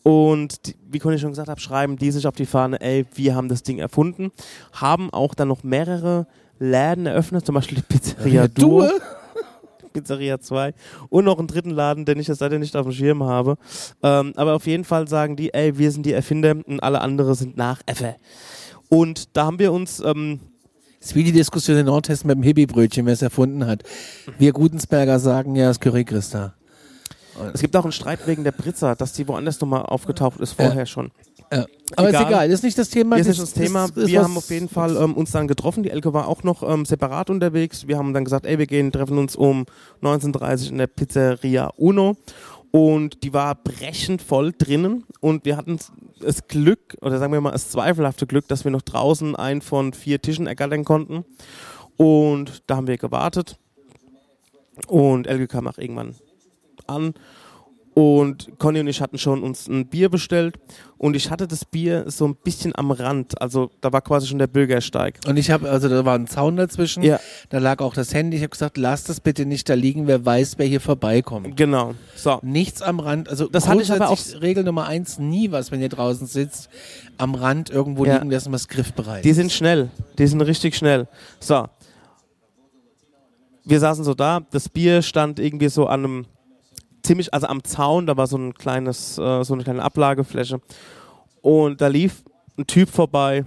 Und die, wie Conny schon gesagt hat, schreiben die sich auf die Fahne, ey, wir haben das Ding erfunden. Haben auch dann noch mehrere Läden eröffnet, zum Beispiel die Pizzeria Duo. Duo? Pizzeria 2 und noch einen dritten Laden, den ich jetzt leider nicht auf dem Schirm habe. Ähm, aber auf jeden Fall sagen die, ey, wir sind die Erfinder und alle anderen sind Nachäffer. Und da haben wir uns, ähm, Das ist wie die Diskussion in Nordhessen mit dem Hibi-Brötchen, wer es erfunden hat. Wir Gutensberger sagen ja, das Curry Christa. es gibt auch einen Streit wegen der Pizza, dass die woanders nochmal aufgetaucht ist, vorher schon. Ja. Aber Egal. ist egal, das ist nicht das Thema. Hier ist nicht das Thema. ist- ist wir was- haben auf jeden Fall ähm, uns dann getroffen. Die Elke war auch noch ähm, separat unterwegs. Wir haben dann gesagt, ey, wir gehen, treffen uns um 19.30 in der Pizzeria Uno. Und die war brechend voll drinnen. Und wir hatten das Glück, oder sagen wir mal das zweifelhafte Glück, dass wir noch draußen einen von vier Tischen ergattern konnten. Und da haben wir gewartet. Und Elke kam auch irgendwann an. Und Conny und ich hatten schon uns ein Bier bestellt. Und ich hatte das Bier so ein bisschen am Rand. Also da war quasi schon der Bürgersteig. Und ich habe, also da war ein Zaun dazwischen, Ja. da lag auch das Handy. Ich habe gesagt, lass das bitte nicht da liegen, wer weiß, wer hier vorbeikommt. Genau. So. Nichts am Rand, also Das hatte ich aber grundsätzlich Regel Nummer eins, nie was, wenn ihr draußen sitzt, am Rand irgendwo Ja. liegen lassen, was griffbereit Die sind schnell. Die sind richtig schnell. So. Wir saßen so da. Das Bier stand irgendwie so an einem ziemlich, also am Zaun. Da war so ein kleines, äh, so eine kleine Ablagefläche. Und da lief ein Typ vorbei,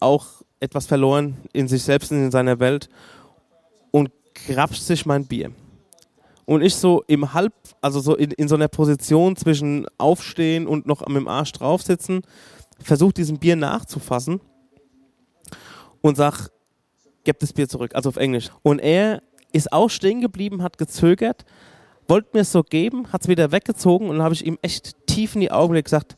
auch etwas verloren in sich selbst und in seiner Welt und grapscht sich mein Bier. Und ich so im Halb, also so in, in so einer Position zwischen Aufstehen und noch mit dem Arsch drauf sitzen, versucht diesem Bier nachzufassen und sag, gib das Bier zurück, also auf Englisch. Und er ist auch stehen geblieben, hat gezögert, wollte mir es so geben, hat es wieder weggezogen und dann habe ich ihm echt tief in die Augen gesagt,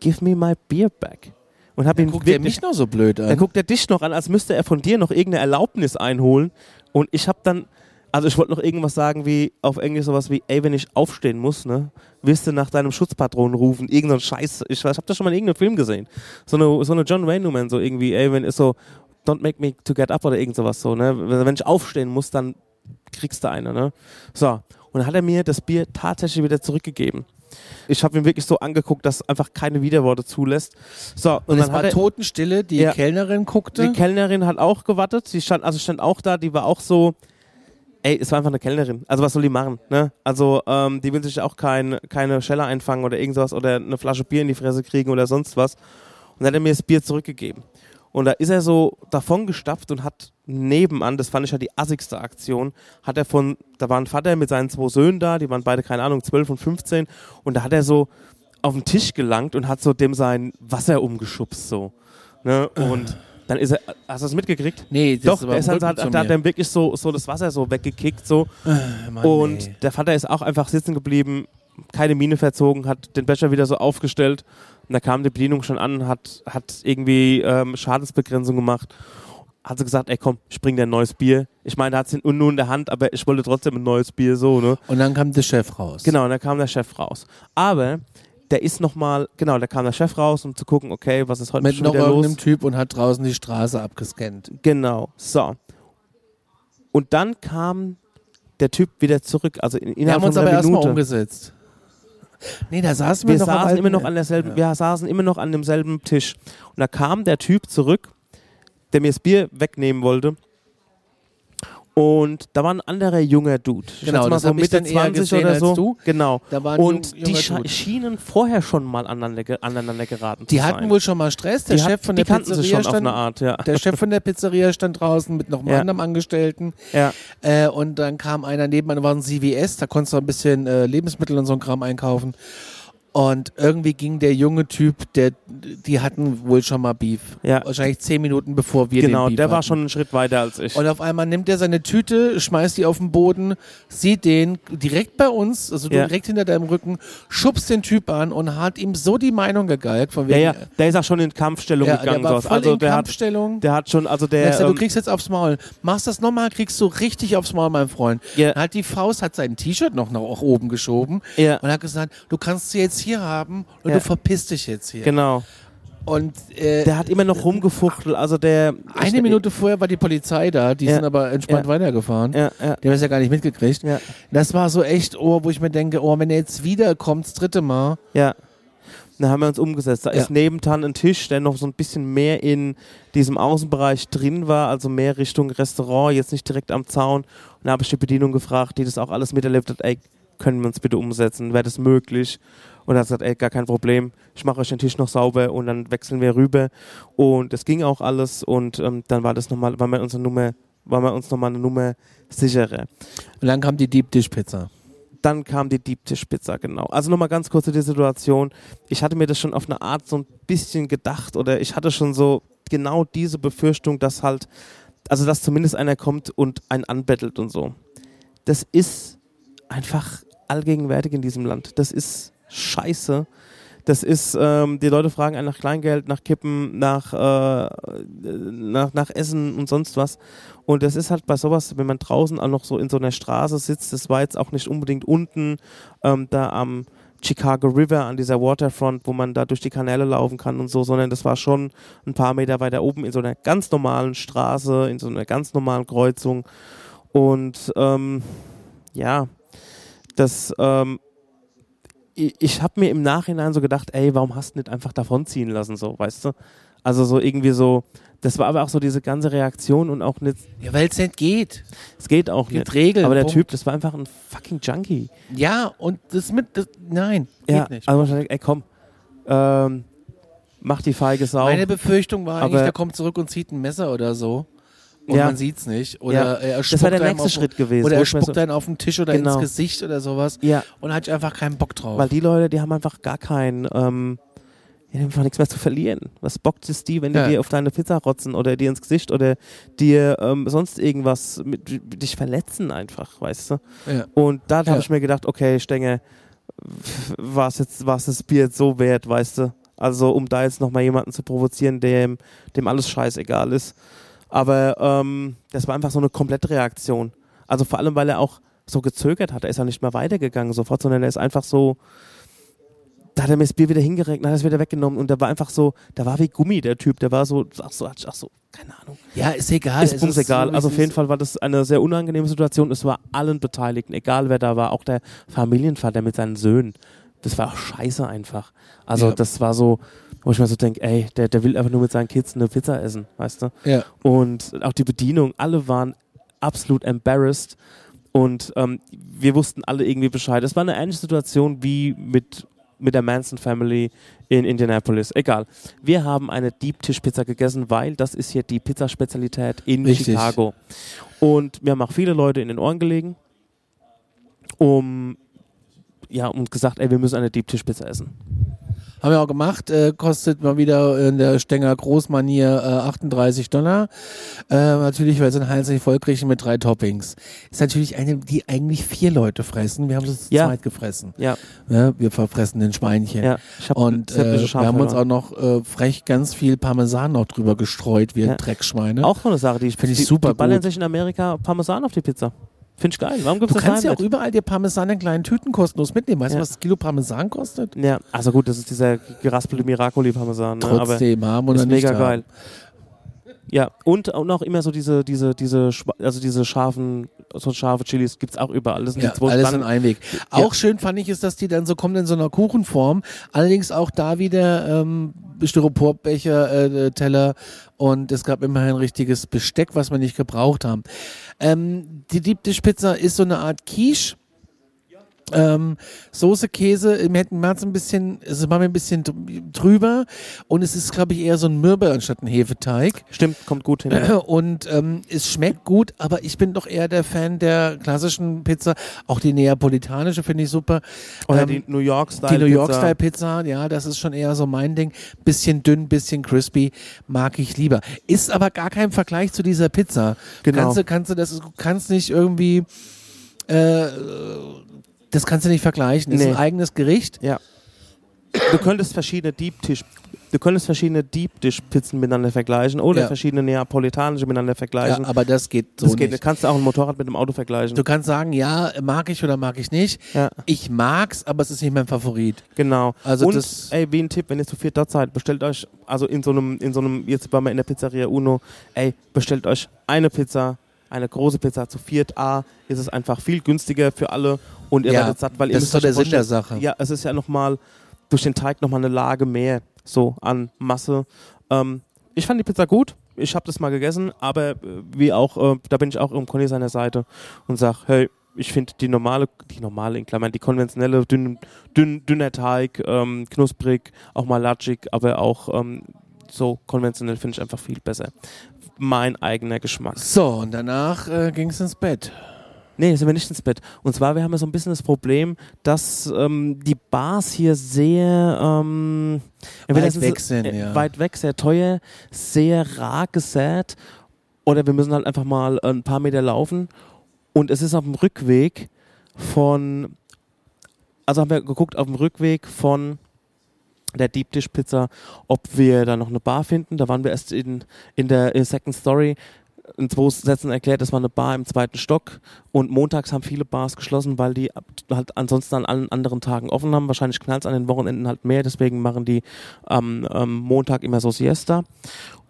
give me my beer back. Und habe ihm Guckt wirklich mich noch so blöd an? dann guckt er dich noch an, als müsste er von dir noch irgendeine Erlaubnis einholen. Und ich habe dann, also ich wollte noch irgendwas sagen wie auf Englisch sowas wie, ey, wenn ich aufstehen muss, ne, wirst du nach deinem Schutzpatron rufen, irgendein Scheiß. Ich, weiß, ich habe das schon mal in irgendeinem Film gesehen. So eine, so eine John Wayne Nummer, so irgendwie, ey, wenn ist so, don't make me to get up oder irgend sowas so, ne. Wenn ich aufstehen muss, dann kriegst du eine, ne. So. Und dann hat er mir das Bier tatsächlich wieder zurückgegeben. Ich habe ihn wirklich so angeguckt, dass einfach keine Widerworte zulässt. So, und, und es dann war er, Totenstille, die Ja. Kellnerin guckte. die Kellnerin hat auch gewartet. Sie stand, also stand auch da. Die war auch so. Ey, es war einfach eine Kellnerin. Also was soll die machen? Ne? Also ähm, die will sich auch kein, keine Schelle einfangen oder irgendwas oder eine Flasche Bier in die Fresse kriegen oder sonst was. Und dann hat er mir das Bier zurückgegeben. Und da ist er so davon gestapft und hat nebenan, das fand ich ja die assigste Aktion, hat er von, da war ein Vater mit seinen zwei Söhnen da, die waren beide, keine Ahnung, 12 und 15. Und da hat er so auf den Tisch gelangt und hat so dem sein Wasser umgeschubst so. Ne? Und dann ist er, hast du das mitgekriegt? nee, das Doch, der ist halt, zu hat, hat mir. dann wirklich so, so das Wasser so weggekickt so. Äh, Mann, und nee. der Vater ist auch einfach sitzen geblieben, keine Miene verzogen, hat den Becher wieder so aufgestellt. Und da kam die Bedienung schon an, hat, hat irgendwie ähm, Schadensbegrenzung gemacht. Hat sie gesagt, ey komm, ich bring dir ein neues Bier. Ich meine, er hat es nur in der Hand, aber ich wollte trotzdem ein neues Bier so, ne? Und dann kam der Chef raus. Genau, und dann kam der Chef raus. Aber der ist nochmal, genau, da kam der Chef raus, um zu gucken, okay, was ist heute Mit schon noch wieder los? irgendeinem Typ und hat draußen die Straße abgescannt. Genau, so. Und dann kam der Typ wieder zurück, also in, Wir innerhalb haben uns aber erstmal umgesetzt. Nee, da saßen wir, Wir noch saßen immer noch an derselben, wir saßen immer noch an demselben Tisch. Und da kam der Typ zurück, der mir das Bier wegnehmen wollte. Und da war ein anderer junger Dude. Ich Genau, mal das so Mitte dann eher 20 gesehen oder so. Genau. Und die Dude. schienen vorher schon mal aneinander, aneinander geraten Die zu hatten sein. wohl schon mal Stress. Der die Chef hat, von die der Pizzeria stand, Art, ja. der Chef von der Pizzeria stand draußen mit noch einem Ja. anderen Angestellten. ja. Äh, und dann kam einer nebenan, da war ein CVS, da konntest du ein bisschen äh, Lebensmittel und so ein Kram einkaufen. Und irgendwie ging der junge Typ, der die hatten wohl schon mal Beef. Ja. Wahrscheinlich zehn Minuten bevor wir Genau, den Beef der war hatten. schon einen Schritt weiter als ich. Und auf einmal nimmt er seine Tüte, schmeißt die auf den Boden, sieht den direkt bei uns, also du Ja. direkt hinter deinem Rücken, schubst den Typ an und hat ihm so die Meinung gegeigt, von ja, wegen, ja, der ist auch schon in Kampfstellung ja, gegangen. der war voll also in der hat, Kampfstellung. der hat schon, also Der sagt, du ähm, kriegst jetzt aufs Maul. Machst das nochmal, kriegst du richtig aufs Maul, mein Freund. Ja. Hat die Faust, hat sein T-Shirt noch nach oben geschoben Ja. und hat gesagt, du kannst sie jetzt hier haben und Ja. du verpisst dich jetzt hier. genau. Und äh, Der hat immer noch rumgefuchtelt, also der... eine Minute vorher war die Polizei da, die Ja. sind aber entspannt Ja. weitergefahren. Ja, ja. Die haben das ja gar nicht mitgekriegt. Ja. Das war so echt, oh, wo ich mir denke, oh, wenn er jetzt wiederkommt, das dritte Mal. Ja. Dann haben wir uns umgesetzt. Da ist nebendran ein Tisch, der noch so ein bisschen mehr in diesem Außenbereich drin war, also mehr Richtung Restaurant, jetzt nicht direkt am Zaun. Und da habe ich die Bedienung gefragt, die das auch alles miterlebt hat, ey, können wir uns bitte umsetzen? Wäre das möglich? Und er hat gesagt, ey, gar kein Problem, ich mache euch den Tisch noch sauber und dann wechseln wir rüber. Und es ging auch alles und ähm, dann war das nochmal, war mir unsere Nummer, war mir uns nochmal eine Nummer sicherer. Und dann kam die Deep Dish Pizza. Dann kam die Deep Dish Pizza, genau. Also nochmal ganz kurz zu der Situation. Ich hatte mir das schon auf eine Art so ein bisschen gedacht oder ich hatte schon so genau diese Befürchtung, dass halt, also dass zumindest einer kommt und einen anbettelt und so. Das ist einfach allgegenwärtig in diesem Land. Das ist scheiße. Das ist, ähm, die Leute fragen einen nach Kleingeld, nach Kippen, nach, äh, nach, nach Essen und sonst was. Und das ist halt bei sowas, wenn man draußen auch noch so in so einer Straße sitzt, das war jetzt auch nicht unbedingt unten ähm, da am Chicago River, an dieser Waterfront, wo man da durch die Kanäle laufen kann und so, sondern das war schon ein paar Meter weiter oben in so einer ganz normalen Straße, in so einer ganz normalen Kreuzung. Und ähm, ja, das, ähm, ich, ich habe mir im Nachhinein so gedacht, ey, warum hast du nicht einfach davonziehen lassen, so, weißt du? Also so irgendwie so, das war aber auch so diese ganze Reaktion und auch nicht, Ja, weil es nicht geht. es geht auch Gibt nicht. Regeln. Aber der Punkt. Typ, das war einfach ein fucking Junkie. Ja, und das mit, das, nein, geht Ja, nicht. also wahrscheinlich, ey, komm, ähm, mach die feige Sau. Meine Befürchtung war eigentlich, der kommt zurück und zieht ein Messer oder so. Und Ja. man sieht's nicht. Oder Ja. er das wäre der nächste auf, Schritt gewesen. Oder er spuckt so, einen auf den Tisch oder Genau. ins Gesicht oder sowas. ja, Und hat einfach keinen Bock drauf. weil die Leute, die haben einfach gar keinen, ähm, die haben einfach nichts mehr zu verlieren. Was bockt es die, wenn die dir auf deine Pizza rotzen oder dir ins Gesicht oder dir ähm, sonst irgendwas mit, dich verletzen einfach, weißt du? ja. Und da habe ich mir gedacht, okay, Stenge, war es jetzt, war's das Bier jetzt so wert, weißt du? Also, um da jetzt nochmal jemanden zu provozieren, dem, dem alles scheißegal ist. Aber ähm, das war einfach so eine komplette Reaktion. Also vor allem, weil er auch so gezögert hat. Er ist ja nicht mehr weitergegangen sofort, sondern er ist einfach so. Da hat er mir das Bier wieder hingeregnet, hat es wieder weggenommen und der war einfach so, der war wie Gummi, der Typ. Der war so, ach so, ach so, keine Ahnung. ja, ist egal. Ist bums egal. so, also auf jeden. Fall war das eine sehr unangenehme Situation. Es war allen Beteiligten, egal wer da war, auch der Familienvater mit seinen Söhnen. Das war auch scheiße einfach. Also Ja. das war so, wo ich mir so denke, ey, der, der will einfach nur mit seinen Kids eine Pizza essen, weißt du? Ja. Und auch die Bedienung, alle waren absolut embarrassed und ähm, wir wussten alle irgendwie Bescheid. Es war eine ähnliche Situation wie mit, mit der Manson Family in Indianapolis. Egal. Wir haben eine Deep Tisch Pizza gegessen, weil das ist hier die Pizzaspezialität in Richtig. Chicago. Und mir haben auch viele Leute in den Ohren gelegen, um ja, und gesagt, ey, wir müssen eine Deep Tisch Pizza essen. Haben wir auch gemacht, äh, kostet mal wieder in der Stenger Großmanier äh, 38 Dollar. Äh, natürlich, weil es ein Heinz Vollkriegen mit drei Toppings. Ist natürlich eine, die eigentlich vier Leute fressen. Wir haben es zu Ja. zweit gefressen. Ja, Ja, wir verfressen den Schweinchen. ja. Ich hab Und äh, wir haben uns auch noch äh, frech ganz viel Parmesan noch drüber gestreut, wie Ja. Dreckschweine. Auch so eine Sache, die ich Find ich die, super Die ballern gut. sich in Amerika Parmesan auf die Pizza. Finde ich geil. Warum gibt du es kannst das ja auch mit? überall dir Parmesan in kleinen Tüten kostenlos mitnehmen. Weißt du, Ja. was das Kilo Parmesan kostet? Ja, also gut, das ist dieser geraspelte Miracoli-Parmesan. Ne? Aber Trotzdem haben oder ist nicht mega haben. geil. Ja, und, und auch immer so diese, diese, diese, also diese scharfen, so scharfe Chilis gibt es auch überall. Das sind Ja, alles Stangen. in einem Weg. Auch schön fand ich ist, dass die dann so kommen in so einer Kuchenform. Allerdings auch da wieder ähm, Styroporbecher, äh, Teller und es gab immerhin richtiges Besteck, was wir nicht gebraucht haben. Ähm, die Dish Pizza ist so eine Art Quiche. Ähm, Soße, Käse, mir hat ein bisschen, es war mir ein bisschen drüber und es ist, glaube ich, eher so ein Mürbe anstatt ein Hefeteig. Stimmt, kommt gut hin. Und ähm, es schmeckt gut, aber ich bin doch eher der Fan der klassischen Pizza. Auch die neapolitanische finde ich super. Oder Ähm, die New York-Style. die New York Style Pizza, ja, das ist schon eher so mein Ding. Bisschen dünn, bisschen crispy, mag ich lieber. Ist aber gar kein Vergleich zu dieser Pizza. Genau. Kannst du, kannst du, das kannst nicht irgendwie, äh, das kannst du nicht vergleichen. Ist Nee. ein eigenes Gericht. Ja. Du könntest verschiedene Deep Tisch, du könntest verschiedene Deep Dish Pizzen miteinander vergleichen oder Ja. verschiedene neapolitanische miteinander Ja, vergleichen. aber das geht so das geht, nicht. kannst du auch ein Motorrad mit einem Auto vergleichen. Du kannst sagen, ja, mag ich oder mag ich nicht. ja, Ich mag's, aber es ist nicht mein Favorit. genau. Also Und das- ey, wie ein Tipp, wenn ihr zu viert dort seid, bestellt euch, also in so einem, in so einem, jetzt waren wir in der Pizzeria Uno, ey, bestellt euch eine Pizza, eine große Pizza zu viert. A, ist es einfach viel günstiger für alle und ihr Ja, werdet satt, weil ihr das müsst ist doch der Sinn der Sache. Ja, es ist ja nochmal durch den Teig nochmal eine Lage mehr so an Masse. Ähm, ich fand die Pizza gut. Ich habe das mal gegessen, aber äh, wie auch, äh, da bin ich auch um Conny seiner Seite und sag, hey, ich finde die normale, die normale in Klammern, die konventionelle, dünn, dünn, dünner Teig, ähm, knusprig, auch mal latschig, aber auch ähm, so konventionell finde ich einfach viel besser. Mein eigener Geschmack. So, und danach äh, ging's ins Bett. Nee, sind wir nicht ins Bett. Und zwar, wir haben ja so ein bisschen das Problem, dass ähm, die Bars hier sehr ähm, Weit weg sind, äh, ja. Weit weg, sehr teuer, sehr rar gesät. Oder wir müssen halt einfach mal ein paar Meter laufen. Und es ist auf dem Rückweg von, also haben wir geguckt, auf dem Rückweg von der Deep Dish Pizza, ob wir da noch eine Bar finden. Da waren wir erst in, in der Second Story in zwei Sätzen erklärt, das war eine Bar im zweiten Stock und montags haben viele Bars geschlossen, weil die halt ansonsten an allen anderen Tagen offen haben. Wahrscheinlich knallt es an den Wochenenden halt mehr, deswegen machen die am ähm, Montag immer so Siesta.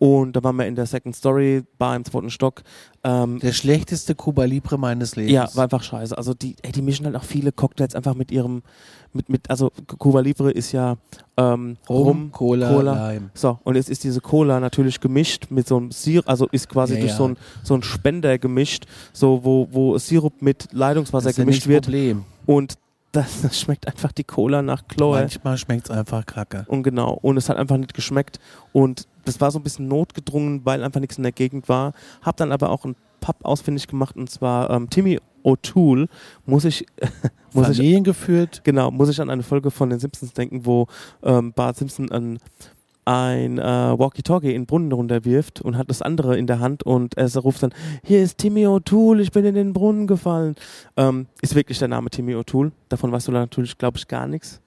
Und da waren wir in der Second Story Bar im zweiten Stock. Ähm, Der schlechteste Cuba Libre meines Lebens. ja, war einfach scheiße. Also die, ey, die mischen halt auch viele Cocktails einfach mit ihrem, mit, mit, also Cuba Libre ist ja ähm, Rum, Cola, Cola. Lime. So, und jetzt ist diese Cola natürlich gemischt mit so einem Sirup, also ist quasi Ja, durch ja. so ein so ein Spender gemischt, so wo, wo Sirup mit Leitungswasser Das ist ja gemischt nicht wird Problem. und das, das schmeckt einfach die Cola nach Chlor. Manchmal schmeckt's einfach kacke. Und genau, und es hat einfach nicht geschmeckt und das war so ein bisschen notgedrungen, weil einfach nichts in der Gegend war. Hab dann aber auch einen Pub ausfindig gemacht und zwar ähm, Timmy O'Toole, muss ich, muss ich Familiengeführt. Genau, muss ich an eine Folge von den Simpsons denken, wo ähm, Bart Simpson ein, ein äh, Walkie-Talkie in den Brunnen runterwirft und hat das andere in der Hand und er ruft dann, hier ist Timmy O'Toole, ich bin in den Brunnen gefallen. Ähm, ist wirklich der Name Timmy O'Toole. Davon weißt du natürlich, glaube ich, gar nichts.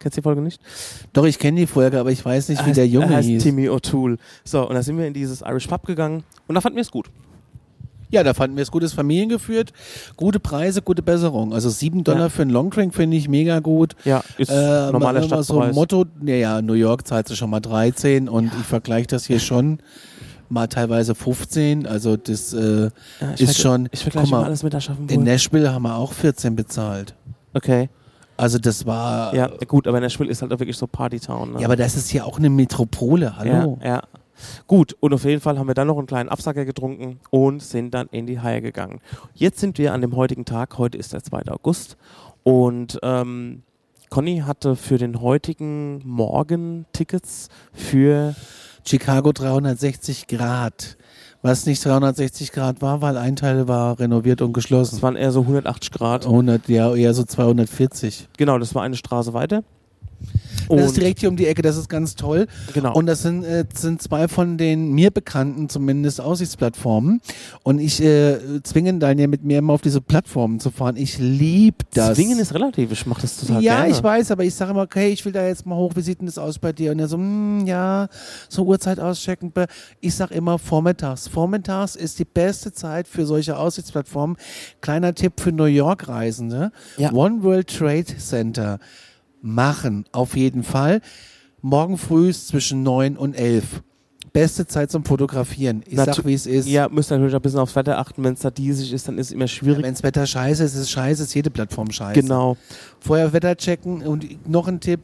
Kennst du die Folge nicht? Doch, ich kenne die Folge, aber ich weiß nicht, wie Er der heißt- Junge heißt hieß. Timmy O'Toole. So, und da sind wir in dieses Irish Pub gegangen und da fanden wir es gut. Ja, da fanden wir es gutes Familiengeführt. Gute Preise, gute Besserung. Also sieben Dollar Ja. für einen Longdrink finde ich mega gut. Ja, ist Äh, normaler immer so Stadtpreis. Motto, naja, New York zahlt sie schon mal 13 und ich vergleiche das hier schon mal teilweise 15. Also das äh, ja, ist schon, Ich vergleiche mal, alles mit Aschaffenburg. in Nashville haben wir auch 14 bezahlt. Okay. Also das war, Ja, gut, aber Nashville ist halt auch wirklich so Partytown. Ne? ja, aber das ist ja auch eine Metropole, hallo. Ja, ja. Gut, und auf jeden Fall haben wir dann noch einen kleinen Absacker getrunken und sind dann in die Haie gegangen. Jetzt sind wir an dem heutigen Tag, heute ist der 2. August und ähm, Conny hatte für den heutigen Morgen Tickets für, Chicago 360 Grad. Was nicht 360 Grad war, weil ein Teil war renoviert und das geschlossen. waren eher so 180 Grad. 100, ja, eher so 240. Genau, das war eine Straße weiter. Das ist direkt hier um die Ecke, das ist ganz toll. Genau. Und das sind, äh, sind zwei von den mir bekannten zumindest Aussichtsplattformen. Und ich äh, zwinge Daniel mit mir immer auf diese Plattformen zu fahren. Ich lieb das. Zwingen ist relativ, ich mache das total ja, gerne. ich weiß, aber ich sage immer, okay, ich will da jetzt mal hoch, wie sieht denn das aus bei dir? Und er so, hm, ja, so Uhrzeit auschecken. Ich sage immer vormittags. Vormittags ist die beste Zeit für solche Aussichtsplattformen. Kleiner Tipp für New York Reisende. Ja. One World Trade Center machen, auf jeden Fall. Morgen früh ist zwischen 9 und 11. Beste Zeit zum Fotografieren. Ich Natu- sag, wie es ist. Ja, müsst natürlich ein bisschen aufs Wetter achten, wenn es da diesig ist, dann ist es immer schwierig. Wenn das Wetter scheiße ist, ist es scheiße, ist jede Plattform scheiße. Genau. Vorher Wetter checken und noch ein Tipp.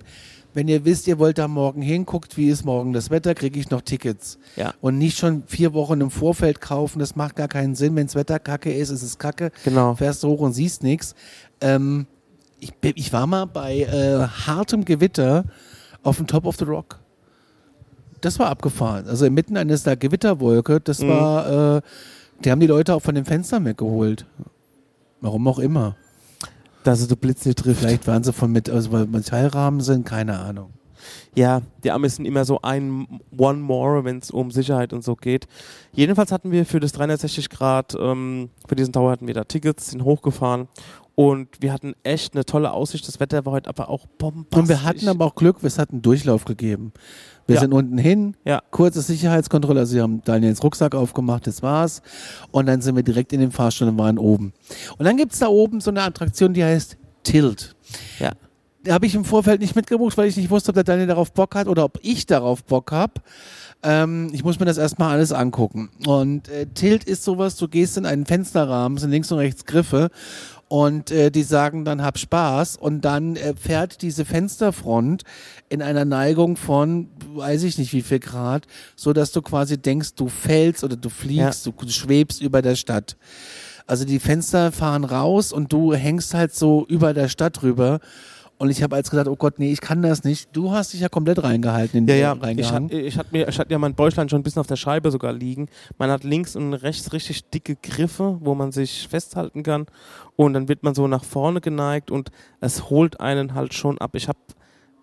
Wenn ihr wisst, ihr wollt da morgen hin, guckt, wie ist morgen das Wetter, kriege ich noch Tickets. Ja. Und nicht schon vier Wochen im Vorfeld kaufen, das macht gar keinen Sinn. Wenn das Wetter kacke ist, ist es kacke. Genau. Fährst du hoch und siehst nichts. Ähm, ich, ich war mal bei äh, hartem Gewitter auf dem Top of the Rock. Das war abgefahren. Also inmitten eines der Gewitterwolke, das Mhm. war, äh, die haben die Leute auch von den Fenstern weggeholt. Warum auch immer. Dass es der Blitz nicht trifft. Vielleicht waren sie von mit, also weil Metallrahmen sind, keine Ahnung. Ja, die Amis sind immer so ein One More, wenn es um Sicherheit und so geht. Jedenfalls hatten wir für das 360 Grad, ähm, für diesen Tower hatten wir da Tickets, sind hochgefahren und wir hatten echt eine tolle Aussicht. Das Wetter war heute aber auch bombastisch. Und wir hatten aber auch Glück, es hat einen Durchlauf gegeben. Wir Ja. sind unten hin, Ja. kurze Sicherheitskontrolle, also sie haben Daniels Rucksack aufgemacht, das war's. Und dann sind wir direkt in den Fahrstuhl und waren oben. Und dann gibt's da oben so eine Attraktion, die heißt Tilt. Ja. Die habe ich im Vorfeld nicht mitgebucht, weil ich nicht wusste, ob der Daniel darauf Bock hat oder ob ich darauf Bock habe. Ähm, ich muss mir das erstmal alles angucken. Und äh, Tilt ist sowas, du gehst in einen Fensterrahmen, sind links und rechts Griffe und äh, die sagen dann hab Spaß und dann äh, fährt diese Fensterfront in einer Neigung von weiß ich nicht wie viel Grad, so dass du quasi denkst, du fällst oder du fliegst, du schwebst über der Stadt. Also die Fenster fahren raus und du hängst halt so über der Stadt rüber. Und ich habe als gedacht, oh Gott, nee, ich kann das nicht. Du hast dich ja komplett reingehalten. In Ja, die- ja, ich reingehangen. hatte ich hat mir, ich hatte ja mein Bäuchlein schon ein bisschen auf der Scheibe sogar liegen. Man hat links und rechts richtig dicke Griffe, wo man sich festhalten kann. Und dann wird man so nach vorne geneigt und es holt einen halt schon ab. Ich habe,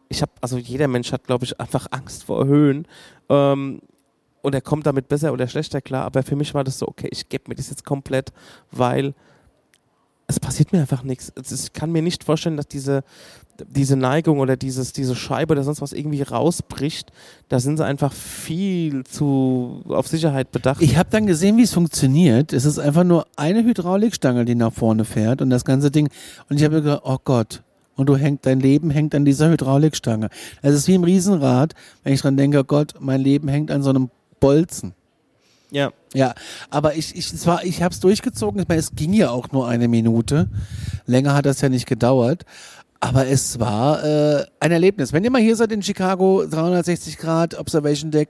ich habe, also jeder Mensch hat, glaube ich, einfach Angst vor Höhen. Ähm, und er kommt damit besser oder schlechter klar. Aber für mich war das so, okay, ich gebe mir das jetzt komplett, weil es passiert mir einfach nichts. Es Ich kann mir nicht vorstellen, dass diese, diese Neigung oder dieses, diese Scheibe oder sonst was irgendwie rausbricht. Da sind sie einfach viel zu auf Sicherheit bedacht. Ich habe dann gesehen, wie es funktioniert. Es ist einfach nur eine Hydraulikstange, die nach vorne fährt und das ganze Ding. Und ich habe gedacht, oh Gott. Und du hängt, dein Leben hängt an dieser Hydraulikstange. Das ist wie im Riesenrad, wenn ich dran denke, oh Gott, mein Leben hängt an so einem Bolzen. Ja, Ja, aber ich, ich, es war, ich habe es durchgezogen. Ich meine, es ging ja auch nur eine Minute. Länger hat das ja nicht gedauert. Aber es war äh, ein Erlebnis. Wenn ihr mal hier seid in Chicago, 360 Grad Observation Deck,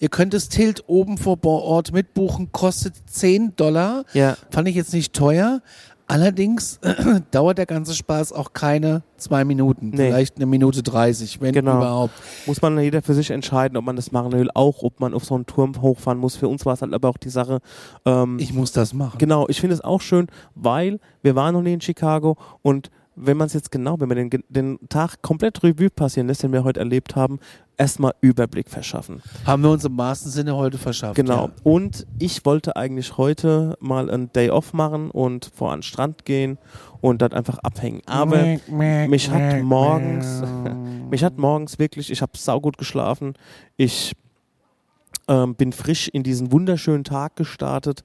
ihr könnt das Tilt oben vor Ort mitbuchen, kostet 10 Dollar. ja. Fand ich jetzt nicht teuer. Allerdings dauert der ganze Spaß auch keine zwei Minuten, Nee. vielleicht eine Minute 30, wenn Genau. überhaupt. Muss man jeder für sich entscheiden, ob man das machen will, auch ob man auf so einen Turm hochfahren muss. Für uns war es halt aber auch die Sache. Ähm, Ich muss das machen. Genau, ich finde es auch schön, weil wir waren noch nie in Chicago und wenn man es jetzt genau, wenn man den, den Tag komplett Revue passieren lässt, den wir heute erlebt haben, erstmal Überblick verschaffen. Haben wir uns im wahrsten Sinne heute verschafft. Genau. Ja. Und ich wollte eigentlich heute mal einen Day off machen und vor an den Strand gehen und dort einfach abhängen. Aber mich hat morgens, mich hat morgens wirklich, ich habe saugut geschlafen. Ich ähm, bin frisch in diesen wunderschönen Tag gestartet.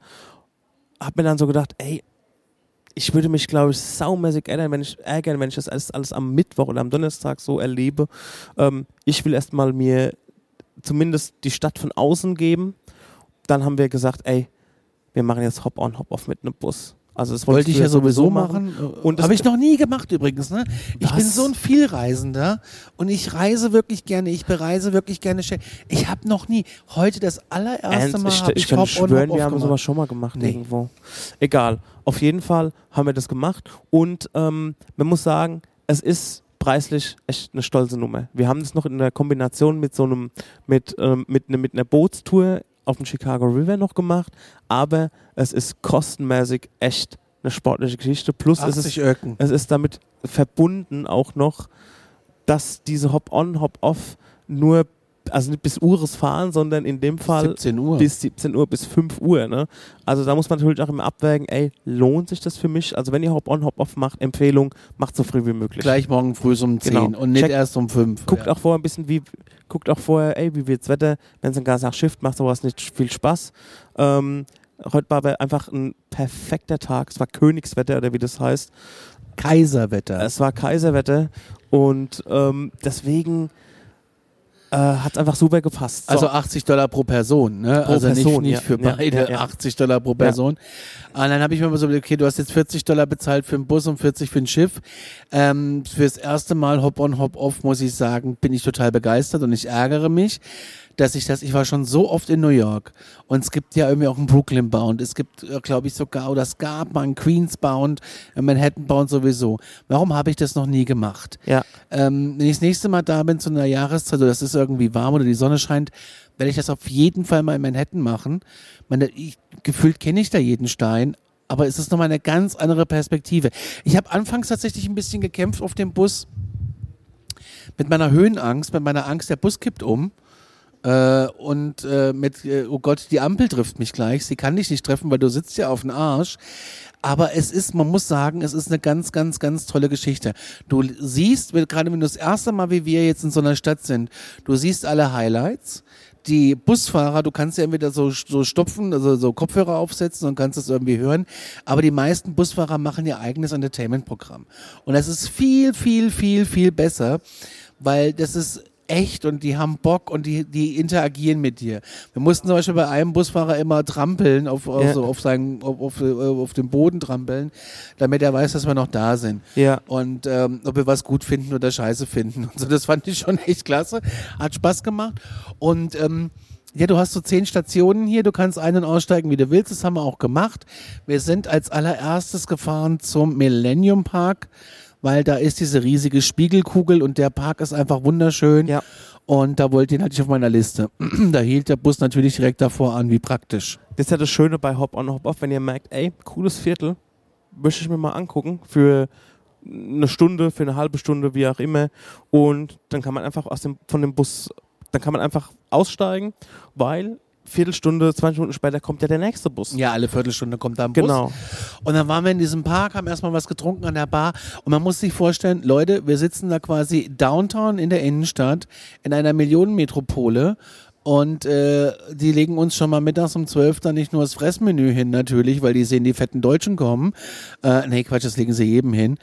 Hab mir dann so gedacht, ey, ich würde mich, glaube ich, saumäßig ärgern, wenn ich, ärgern, wenn ich das alles, alles am Mittwoch oder am Donnerstag so erlebe. Ähm, ich will erstmal mir zumindest die Stadt von außen geben. Dann haben wir gesagt, ey, wir machen jetzt Hop-on, Hop-off mit einem Bus. Also das Wollte ich ja sowieso machen. machen. Habe ich noch nie gemacht übrigens. Ne? Ich bin so ein Vielreisender und ich reise wirklich gerne. Ich bereise wirklich gerne. schnell. Ich habe noch nie, heute das allererste Mal ich, ich ich kann schwören, wir haben sowas schon mal gemacht Nee. irgendwo. Egal. Auf jeden Fall haben wir das gemacht und ähm, man muss sagen, es ist preislich echt eine stolze Nummer. Wir haben das noch in der Kombination mit so einem, mit, ähm, mit, ne, mit einer Bootstour auf dem Chicago River noch gemacht, aber es ist kostenmäßig echt eine sportliche Geschichte. Plus es ist 80 Öcken. es ist damit verbunden auch noch, dass diese Hop-on, Hop-off nur, also nicht bis Ures fahren, sondern in dem Fall 17 Uhr. bis 17 Uhr, bis 5 Uhr. Ne? Also da muss man natürlich auch immer abwägen, ey, lohnt sich das für mich? Also wenn ihr Hop-on, Hop-off macht, Empfehlung, macht so früh wie möglich. Gleich morgen früh um 10 Genau. und nicht Check- erst um 5. Guckt ja. auch vorher ein bisschen, wie, guckt auch vorher, ey, wie wird's Wetter? Wenn es ein ganzer Tag Shift macht, sowas nicht viel Spaß. Ähm, heute war aber einfach ein perfekter Tag. Es war Königswetter oder wie das heißt. Kaiserwetter. Es war Kaiserwetter und ähm, deswegen äh, hat einfach super gepasst. So. Also 80 Dollar pro Person, ne? Pro also nicht, Person, nicht ja. für beide ja, ja. 80 Dollar pro Person. Und dann habe ich mir mal so überlegt, okay, du hast jetzt 40 Dollar bezahlt für einen Bus und 40 für ein Schiff. Ähm, fürs erste Mal Hop-on, Hop-off, muss ich sagen, bin ich total begeistert und ich ärgere mich, dass ich das, ich war schon so oft in New York und es gibt ja irgendwie auch einen Brooklyn Bound, es gibt, äh, glaube ich, sogar, oder es gab mal einen Queens Bound, einen Manhattan Bound sowieso. Warum habe ich das noch nie gemacht? Ja. Ähm, wenn ich das nächste Mal da bin zu einer Jahreszeit, oder es ist irgendwie warm oder die Sonne scheint, werde ich das auf jeden Fall mal in Manhattan machen. Meine, ich, gefühlt kenne ich da jeden Stein, aber es ist nochmal eine ganz andere Perspektive. Ich habe anfangs tatsächlich ein bisschen gekämpft auf dem Bus mit meiner Höhenangst, mit meiner Angst, der Bus kippt um. Äh, und äh, mit, äh, oh Gott, die Ampel trifft mich gleich. Sie kann dich nicht treffen, weil du sitzt ja auf dem Arsch. Aber es ist, man muss sagen, es ist eine ganz, ganz, ganz tolle Geschichte. Du siehst, gerade wenn du das erste Mal, wie wir jetzt in so einer Stadt sind, du siehst alle Highlights die Busfahrer, du kannst ja entweder so, so stopfen, also so Kopfhörer aufsetzen und kannst es irgendwie hören, aber die meisten Busfahrer machen ihr eigenes Entertainment-Programm. Und das ist viel, viel, viel, viel besser, weil das ist echt und die haben Bock und die, die interagieren mit dir. Wir mussten zum Beispiel bei einem Busfahrer immer trampeln, auf, ja. also auf, seinen, auf, auf, auf dem Boden trampeln, damit er weiß, dass wir noch da sind. Ja. Und ähm, ob wir was gut finden oder scheiße finden. Und so, das fand ich schon echt klasse. Hat Spaß gemacht. Und ähm, ja, du hast so zehn Stationen hier, du kannst ein- und aussteigen, wie du willst. Das haben wir auch gemacht. Wir sind als allererstes gefahren zum Millennium Park weil da ist diese riesige Spiegelkugel und der Park ist einfach wunderschön. Ja. Und da wollte ich ihn halt nicht auf meiner Liste. da hielt der Bus natürlich direkt davor an, wie praktisch. Das ist ja das Schöne bei Hop on Hop off, wenn ihr merkt, ey, cooles Viertel, möchte ich mir mal angucken für eine Stunde, für eine halbe Stunde, wie auch immer. Und dann kann man einfach aus dem, von dem Bus, dann kann man einfach aussteigen, weil Viertelstunde, 20 Minuten später kommt ja der nächste Bus. Ja, alle Viertelstunde kommt da ein Bus. Genau. Und dann waren wir in diesem Park, haben erstmal was getrunken an der Bar und man muss sich vorstellen, Leute, wir sitzen da quasi downtown in der Innenstadt in einer Millionenmetropole und äh, die legen uns schon mal mittags um 12 dann nicht nur das Fressmenü hin, natürlich, weil die sehen, die fetten Deutschen kommen. Äh, nee, Quatsch, das legen sie jedem hin.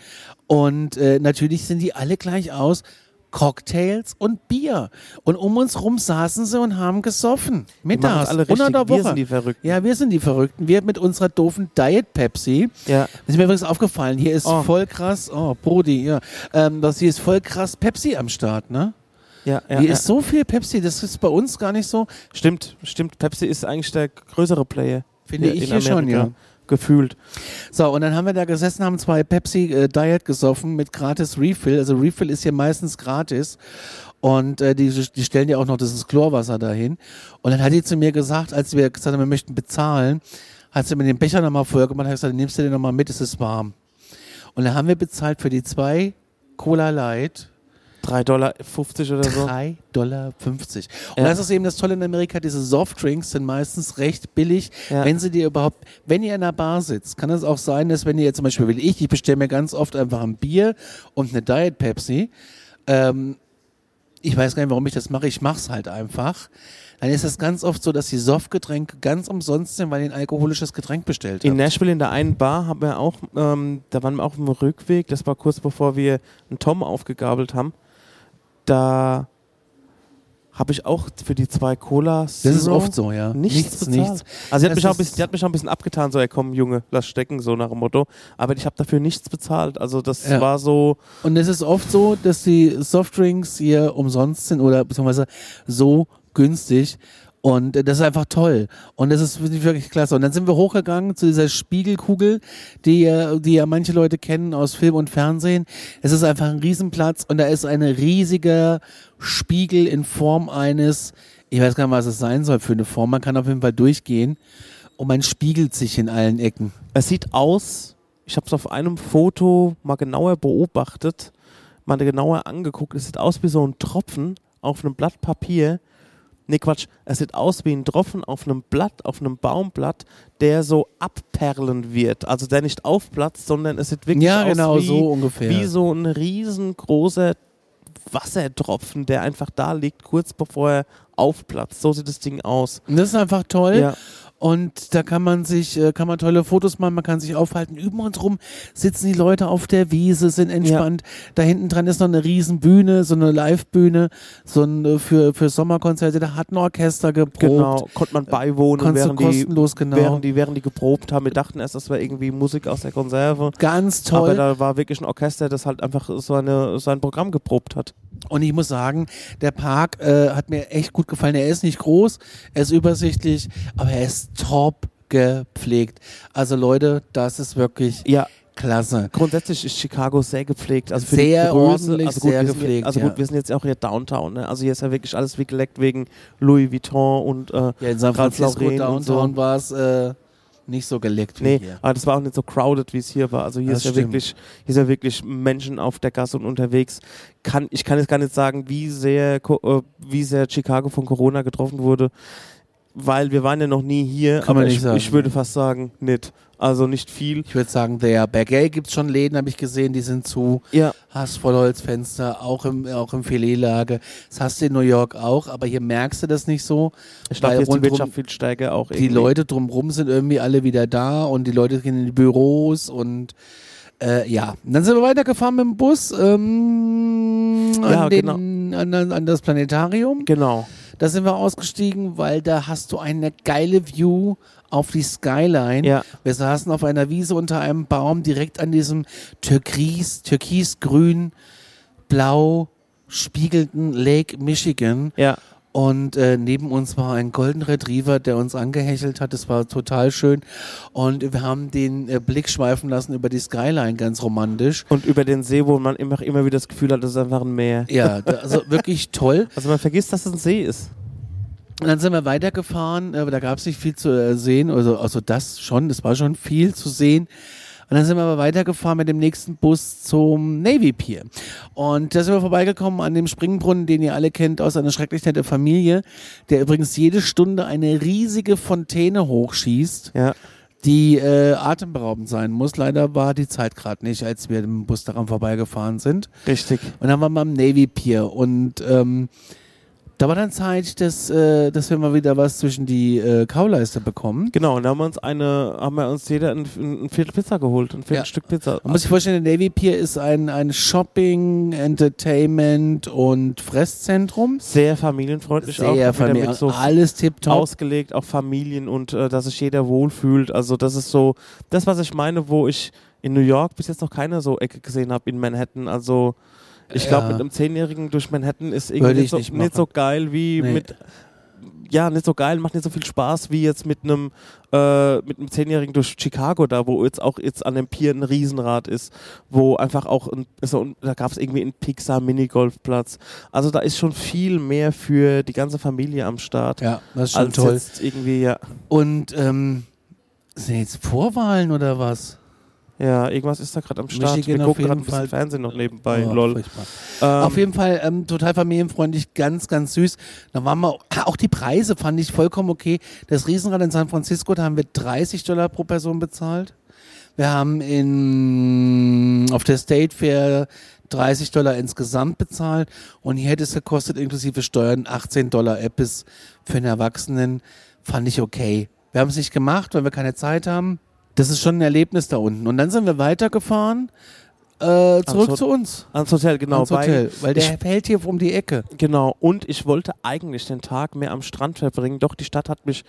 Und äh, natürlich sind die alle gleich aus. Cocktails und Bier. Und um uns rum saßen sie und haben gesoffen. Mittags, alle richtig. unter der Woche. Wir sind die Verrückten. Ja, wir sind die Verrückten. Wir mit unserer doofen Diet Pepsi. Ja. Das ist mir übrigens aufgefallen. Hier ist Oh. voll krass, oh, Brody, ja. Ähm, das hier ist voll krass Pepsi am Start, ne? Ja, ja, Hier ja. ist so viel Pepsi, das ist bei uns gar nicht so. Stimmt, stimmt. Pepsi ist eigentlich der größere Player. Finde ich hier schon, Amerika. ja. Gefühlt. So, und dann haben wir da gesessen, haben zwei Pepsi äh, Diet gesoffen mit gratis Refill. Also Refill ist hier meistens gratis. Und äh, die, die stellen ja auch noch dieses Chlorwasser dahin. Und dann hat die zu mir gesagt, als wir gesagt haben, wir möchten bezahlen, hat sie mir den Becher nochmal vorher gemacht, hat gesagt, nimmst du den nochmal mit, es ist warm. Und dann haben wir bezahlt für die zwei Cola Light 3,50 Dollar oder so. 3,50 Dollar. Und Ja. das ist eben das Tolle in Amerika, diese Softdrinks sind meistens recht billig, Ja. wenn sie dir überhaupt, wenn ihr in einer Bar sitzt, kann es auch sein, dass wenn ihr jetzt zum Beispiel, will ich, ich bestelle mir ganz oft einfach ein Bier und eine Diet Pepsi, ähm, ich weiß gar nicht, warum ich das mache, ich mache es halt einfach, dann ist es ganz oft so, dass die Softgetränke ganz umsonst sind, weil ihr ein alkoholisches Getränk bestellt In habt. Nashville in der einen Bar haben wir auch, ähm, da waren wir auch im Rückweg, das war kurz bevor wir einen Tom aufgegabelt haben. Da habe ich auch für die zwei Cola Das ist oft so, ja. Nichts, bezahlt. Also sie hat, mich auch ein bisschen, die hat mich auch ein bisschen abgetan, so, ey komm Junge, lass stecken, so nach dem Motto. Aber ich habe dafür nichts bezahlt. Also das Ja. war so, Und es ist oft so, dass die Softdrinks hier umsonst sind oder beziehungsweise so günstig. Und äh, das ist einfach toll. Und das ist wirklich klasse. Und dann sind wir hochgegangen zu dieser Spiegelkugel, die, die ja manche Leute kennen aus Film und Fernsehen. Es ist einfach ein Riesenplatz und da ist ein riesiger Spiegel in Form eines, ich weiß gar nicht, was es sein soll für eine Form. Man kann auf jeden Fall durchgehen und man spiegelt sich in allen Ecken. es sieht aus, ich habe es auf einem Foto mal genauer beobachtet, mal genauer angeguckt, es sieht aus wie so ein Tropfen auf einem Blatt Papier. Nee, Quatsch, es sieht aus wie ein Tropfen auf einem Blatt, auf einem Baumblatt, der so abperlen wird. Also der nicht aufplatzt, sondern es sieht wirklich Ja, aus genau, wie, so ungefähr. wie so ein riesengroßer Wassertropfen, der einfach da liegt, kurz bevor er aufplatzt. So sieht das Ding aus. Und das ist einfach toll. Ja. Und da kann man sich, äh, kann man tolle Fotos machen, man kann sich aufhalten. Über uns rum sitzen die Leute auf der Wiese, sind entspannt. Da hinten dran ist noch eine riesen Bühne, so eine Live-Bühne, so ein, äh, für, für Sommerkonzerte. Da hat ein Orchester geprobt. Genau, konnte man beiwohnen, Konntest während die, kostenlos, genau. während, die, während die geprobt haben. Wir dachten erst, das wäre irgendwie Musik aus der Konserve. Ganz Aber toll. da war wirklich ein Orchester, das halt einfach so eine, sein Programm geprobt hat. Und ich muss sagen, der Park äh, hat mir echt gut gefallen. Er ist nicht groß, er ist übersichtlich, aber er ist top gepflegt. Also Leute, das ist wirklich Ja, klasse. grundsätzlich ist Chicago sehr gepflegt. Also für Sehr die Größe, ordentlich, also gut, sehr gepflegt, Jetzt, also ja. gut, wir sind jetzt auch hier Downtown. Ne? Also hier ist ja wirklich alles wie geleckt wegen Louis Vuitton und äh, Ja, in San Francisco und so. Downtown war es äh, nicht so geleckt wie Nee, hier. aber das war auch nicht so crowded, wie es hier war. Also hier Das ist ja stimmt. wirklich, hier ist ja wirklich Menschen auf der Gasse und unterwegs. Kann, ich kann jetzt gar nicht sagen, wie sehr, äh, wie sehr Chicago von Corona getroffen wurde, weil wir waren ja noch nie hier. Kann aber man nicht ich, sagen, ich würde fast sagen, nicht. Also nicht viel. Ich würde sagen, der Bergay gibt es schon Läden, habe ich gesehen, die sind zu. Ja, Hast Vollholzfenster, auch im, auch im Filetlage. Das hast du in New York auch, aber hier merkst du das nicht so. ich glaube, die Wirtschaft viel stärker auch Die irgendwie. Leute drumrum sind irgendwie alle wieder da und die Leute gehen in die Büros und äh, ja. Und dann sind wir weitergefahren mit dem Bus ähm, Ja, an, genau. den, an, an das Planetarium. Genau. Da sind wir ausgestiegen, weil da hast du eine geile View auf die Skyline. Ja. Wir saßen auf einer Wiese unter einem Baum direkt an diesem türkis, türkisgrün, blau spiegelnden Lake Michigan. Ja. Und äh, neben uns war ein Golden Retriever, der uns angehechelt hat. Das war total schön. Und wir haben den äh, Blick schweifen lassen über die Skyline, ganz romantisch. Und über den See, wo man immer, immer wieder das Gefühl hat, das ist einfach ein Meer. Ja, da, also wirklich toll. Also man vergisst, dass es ein See ist. Und dann sind wir weitergefahren, aber da gab es nicht viel zu äh, sehen, also, also das schon, es war schon viel zu sehen. Und dann sind wir aber weitergefahren mit dem nächsten Bus zum Navy Pier. Und da sind wir vorbeigekommen an dem Springbrunnen, den ihr alle kennt aus einer schrecklich nette Familie, der übrigens jede Stunde eine riesige Fontäne hochschießt, Ja. die äh, atemberaubend sein muss. Leider war die Zeit gerade nicht, als wir im Bus daran vorbeigefahren sind. Richtig. Und dann waren wir am Navy Pier und ähm, da war dann Zeit, dass, äh, dass wir mal wieder was zwischen die äh, Kauleiste bekommen. Genau, und da haben wir uns eine, haben wir uns jeder ein, ein Viertel Pizza geholt, ein Viertel Ja. Stück Pizza. Man muss sich vorstellen, der Navy Pier ist ein, ein Shopping, Entertainment und Fresszentrum. Sehr familienfreundlich auch. Sehr familiär, mit so alles tipptopp. ausgelegt auf Familien und äh, dass sich jeder wohlfühlt. Also das ist so das, was ich meine, wo ich in New York bis jetzt noch keine so Ecke gesehen habe in Manhattan. Also ich glaube, Ja. mit einem Zehnjährigen durch Manhattan ist irgendwie ich nicht so, nicht nicht, so geil wie Nee. mit ja, nicht so geil, macht nicht so viel Spaß wie jetzt mit einem äh, mit einem Zehnjährigen durch Chicago da, wo jetzt auch jetzt an dem Pier ein Riesenrad ist, wo einfach auch ein, so, da gab es irgendwie einen Pixar Minigolfplatz. Also da ist schon viel mehr für die ganze Familie am Start. Ja, das ist schon als toll. jetzt irgendwie, ja. Und ähm, sind jetzt Vorwahlen oder was? Ja, irgendwas ist da gerade am Start. Michigan Wir gucken gerade ein bisschen Fall. Fernsehen noch nebenbei. Oh, lol. Ähm, Auf jeden Fall ähm, total familienfreundlich, ganz, ganz süß. Da waren wir, auch die Preise fand ich vollkommen okay. Das Riesenrad in San Francisco, da haben wir 30 Dollar pro Person bezahlt. Wir haben in, auf der State Fair 30 Dollar insgesamt bezahlt und hier hätte es gekostet, inklusive Steuern, 18 Dollar Epis für einen Erwachsenen. Fand ich okay. Wir haben es nicht gemacht, weil wir keine Zeit haben. Das ist schon ein Erlebnis da unten. Und dann sind wir weitergefahren, äh, zurück zu uns. ans Hotel, genau. ans Hotel, weil der fällt hier um die Ecke. Genau, und ich wollte eigentlich den Tag mehr am Strand verbringen, doch die Stadt hat mich,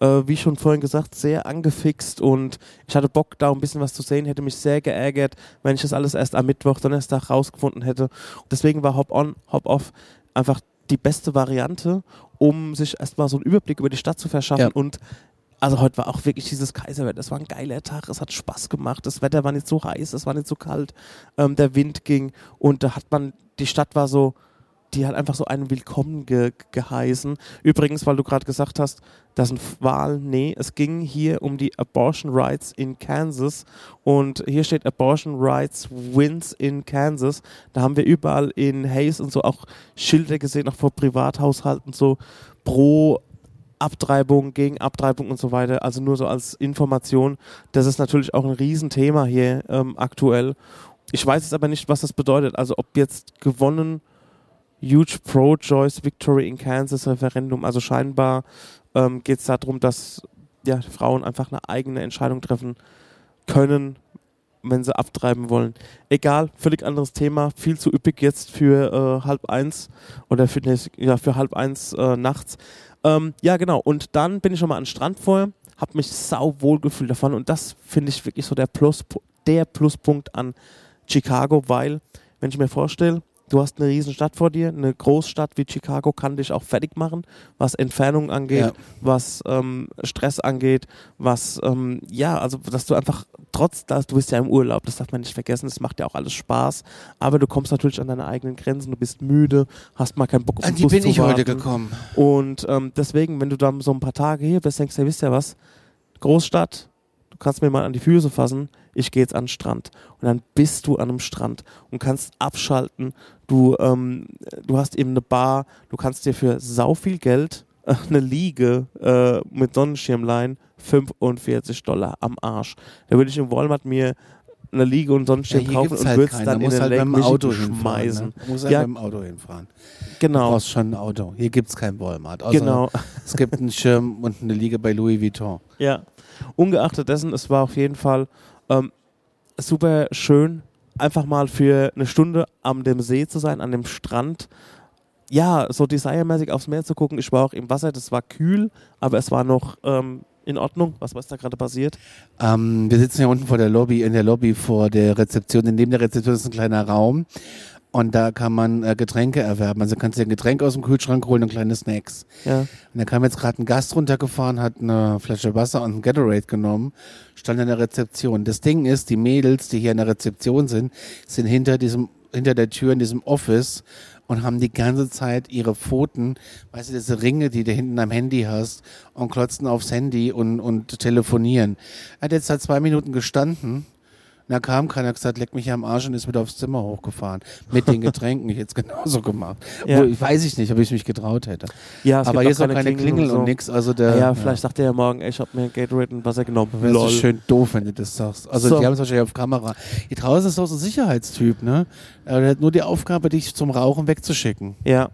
äh, wie schon vorhin gesagt, sehr angefixt und ich hatte Bock, da ein bisschen was zu sehen, hätte mich sehr geärgert, wenn ich das alles erst am Mittwoch, Donnerstag rausgefunden hätte. Deswegen war Hop-On, Hop-Off einfach die beste Variante, um sich erstmal so einen Überblick über die Stadt zu verschaffen Ja. und also heute war auch wirklich dieses Kaiserwetter. Es war ein geiler Tag, es hat Spaß gemacht. Das Wetter war nicht so heiß, es war nicht so kalt. Ähm, der Wind ging und da hat man, die Stadt war so, die hat einfach so einen Willkommen ge geheißen. Übrigens, weil du gerade gesagt hast, das sind Wahlen. Nee, es ging hier um die Abortion Rights in Kansas. Und hier steht Abortion Rights Wins in Kansas. Da haben wir überall in Hayes und so auch Schilder gesehen, auch vor Privathaushalten, so pro Abtreibung, gegen Abtreibung und so weiter. Also nur so als Information. Das ist natürlich auch ein Riesenthema hier ähm, aktuell. Ich weiß jetzt aber nicht, was das bedeutet. Also ob jetzt gewonnen Huge Pro-Choice Victory in Kansas Referendum. Also scheinbar ähm, geht es darum, dass ja, Frauen einfach eine eigene Entscheidung treffen können, wenn sie abtreiben wollen. Egal, völlig anderes Thema, viel zu üppig jetzt für äh, halb eins oder für, ja, für halb eins äh, nachts. Ähm, ja, genau. Und dann bin ich schon mal an Strand vorher, habe mich sau wohl gefühlt davon und das finde ich wirklich so der, Plus, der Pluspunkt an Chicago, weil, wenn ich mir vorstelle, Du hast eine riesen Stadt vor dir, eine Großstadt wie Chicago kann dich auch fertig machen, was Entfernung angeht, Ja. was ähm, Stress angeht, was, ähm, ja, also dass du einfach, trotz dass du bist ja im Urlaub, das darf man nicht vergessen, es macht ja auch alles Spaß, aber du kommst natürlich an deine eigenen Grenzen, du bist müde, hast mal keinen Bock auf An den die Bus bin zu ich heute warten. gekommen. Und ähm, deswegen, wenn du dann so ein paar Tage hier bist, denkst du, ja, wisst ihr was, Großstadt, du kannst mir mal an die Füße fassen, ich gehe jetzt an den Strand. Und dann bist du an einem Strand und kannst abschalten. Du, ähm, du hast eben eine Bar, du kannst dir für sau viel Geld äh, eine Liege äh, mit Sonnenschirmlein 45 Dollar am Arsch. Da würde ich im Walmart mir eine Liege und Sonnenschirm kaufen gibt's und halt würde es dann Da in den halt Lake dem Auto hinfahren. schmeißen. Ne? Du musst halt Ja. mit dem Auto hinfahren. Du Genau, brauchst schon ein Auto. Hier gibt es kein Walmart. Außer genau. Es gibt einen Schirm und eine Liege bei Louis Vuitton. Ja, ungeachtet dessen, es war auf jeden Fall ähm, super schön, einfach mal für eine Stunde am dem See zu sein, an dem Strand. Ja, so desire-mäßig aufs Meer zu gucken. Ich war auch im Wasser, das war kühl, aber es war noch ähm, in Ordnung. Was was da gerade passiert? Ähm, wir sitzen ja unten vor der Lobby, in der Lobby vor der Rezeption. Neben der Rezeption ist ein kleiner Raum. Und da kann man äh, Getränke erwerben. Also kannst du dir ein Getränk aus dem Kühlschrank holen und kleine Snacks. Ja, Und da kam jetzt gerade ein Gast runtergefahren, hat eine Flasche Wasser und ein Gatorade genommen, stand in der Rezeption. Das Ding ist, die Mädels, die hier in der Rezeption sind, sind hinter diesem, hinter der Tür in diesem Office und haben die ganze Zeit ihre Pfoten, weißt du, diese Ringe, die du hinten am Handy hast, und klotzen aufs Handy und, und telefonieren. Er hat jetzt seit zwei Minuten gestanden. Und da kam keiner, hat gesagt, leck mich am Arsch und ist wieder aufs Zimmer hochgefahren. Mit den Getränken. Ich hätte es genauso gemacht. Ja. Wo, ich weiß ich nicht, ob ich mich getraut hätte. ja Aber hier ist auch keine Klingel und, so. nix. Also der, Ja, vielleicht sagt er ja morgen, ey, ich habe mir Gatorade und Wasser genommen. Wäre so Lol. schön doof, wenn du das sagst. Also So. die haben es wahrscheinlich auf Kamera. Hier draußen ist doch so ein Sicherheitstyp, ne? Er hat nur die Aufgabe, dich zum Rauchen wegzuschicken. Ja.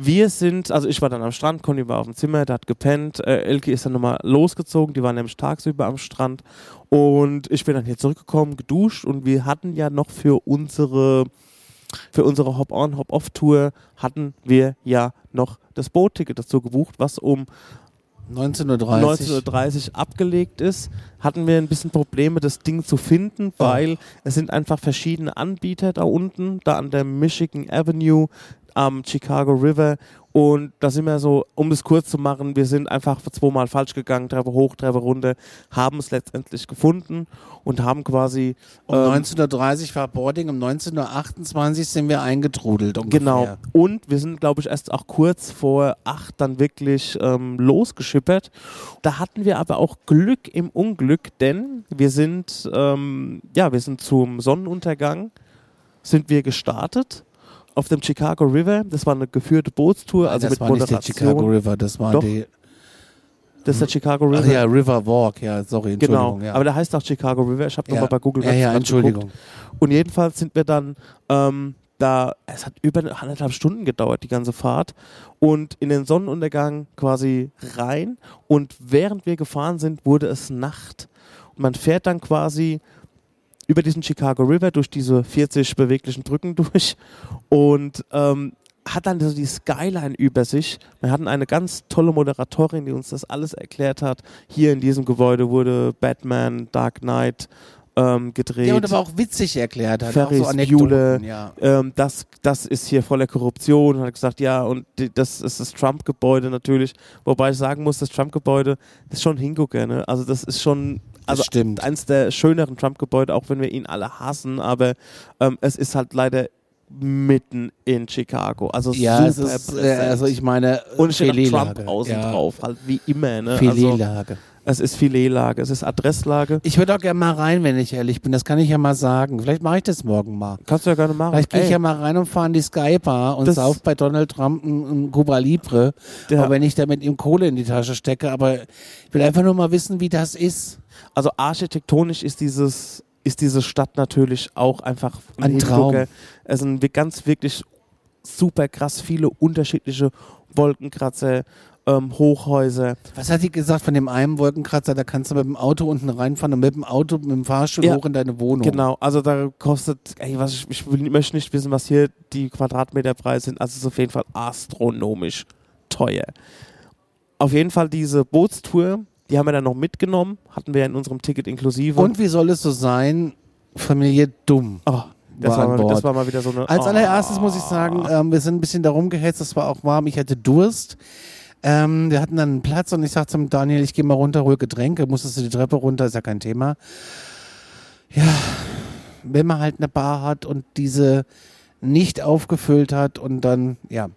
Wir sind, also ich war dann am Strand, Conny war auf dem Zimmer, der hat gepennt. Äh, Elke ist dann nochmal losgezogen, die war nämlich tagsüber am Strand. Und ich bin dann hier zurückgekommen, geduscht und wir hatten ja noch für unsere, für unsere Hop-on, Hop-off-Tour hatten wir ja noch das Bootticket dazu gebucht, was um 19.30 Uhr. 19.30 Uhr abgelegt ist, hatten wir ein bisschen Probleme, das Ding zu finden, weil es sind einfach verschiedene Anbieter da unten, da an der Michigan Avenue, am Chicago River. Und da sind wir so, um es kurz zu machen, wir sind einfach zweimal falsch gegangen, Treppe hoch, Treppe runter, haben es letztendlich gefunden und haben quasi Um ähm, 19.30 Uhr war Boarding, um 19.28 Uhr sind wir eingetrudelt. Ungefähr. Genau. Und wir sind, glaube ich, erst auch kurz vor acht dann wirklich ähm, losgeschippert. Da hatten wir aber auch Glück im Unglück, denn wir sind, ähm, ja, wir sind zum Sonnenuntergang, sind wir gestartet auf dem Chicago River. Das war eine geführte Bootstour, also das mit war nicht der Moderation. Chicago River, das war Doch, die. Das ist der Chicago River. Ach ja, River Walk, ja, sorry, Genau, Entschuldigung. ja. aber der heißt auch Chicago River. Ich habe ja. nochmal bei Google Ja, Maps ja, grad Entschuldigung. geguckt. Und jedenfalls sind wir dann ähm, da, es hat über anderthalb Stunden gedauert, die ganze Fahrt. Und in den Sonnenuntergang quasi rein. Und während wir gefahren sind, wurde es Nacht. Und man fährt dann quasi über diesen Chicago River durch diese 40 beweglichen Brücken durch und ähm, hat dann so die Skyline über sich. Wir hatten eine ganz tolle Moderatorin, die uns das alles erklärt hat. Hier in diesem Gebäude wurde Batman, Dark Knight ähm, gedreht. Ja, und aber auch witzig erklärt hat. Ferris auch so Bueller, ja. ähm, das, das ist hier voller Korruption. Und hat gesagt, ja, und die, das ist das Trump-Gebäude natürlich. Wobei ich sagen muss, das Trump-Gebäude ist schon Hingucker, ne? Also das ist schon also stimmt. eins der schöneren Trump-Gebäude, auch wenn wir ihn alle hassen, aber ähm, es ist halt leider mitten in Chicago. Also Ja, es super ist, äh, präsent. also ich meine, und es steht auch. Trump außen ja. drauf, halt wie immer. Ne? Also, Filetlage. es ist Filetlage, es ist Adresslage. Ich würde auch gerne mal rein, wenn ich ehrlich bin. Das kann ich ja mal sagen. Vielleicht mache ich das morgen mal. Kannst du ja gerne machen. Vielleicht gehe ich ja mal rein und fahre in die Sky Bar und Das- sauf bei Donald Trump ein, Cuba Libre. Ja. Aber wenn ich da mit ihm Kohle in die Tasche stecke. Aber ich will einfach nur mal wissen, wie das ist. Also architektonisch ist dieses ist diese Stadt natürlich auch einfach Ein Traum. Es sind ganz wirklich super krass viele unterschiedliche Wolkenkratzer, ähm, Hochhäuser. Was hat die gesagt von dem einen Wolkenkratzer? Da kannst du mit dem Auto unten reinfahren und mit dem Auto, mit dem Fahrstuhl Ja. hoch in deine Wohnung. Genau, also da kostet, ey, was ich, ich möchte nicht wissen, was hier die Quadratmeterpreise sind. Also es ist auf jeden Fall astronomisch teuer. Auf jeden Fall diese Bootstour, die haben wir dann noch mitgenommen, hatten wir in unserem Ticket inklusive. Und wie soll es so sein? Familie dumm. oh, Das war mal, das war mal wieder so eine. Als Oh. allererstes muss ich sagen, ähm, wir sind ein bisschen darum gehetzt, es war auch warm, ich hatte Durst. Ähm, wir hatten dann einen Platz und ich sagte zum Daniel, ich gehe mal runter, hol Getränke, musstest du die Treppe runter, ist ja kein Thema. Ja, wenn man halt eine Bar hat und diese nicht aufgefüllt hat und dann, ja,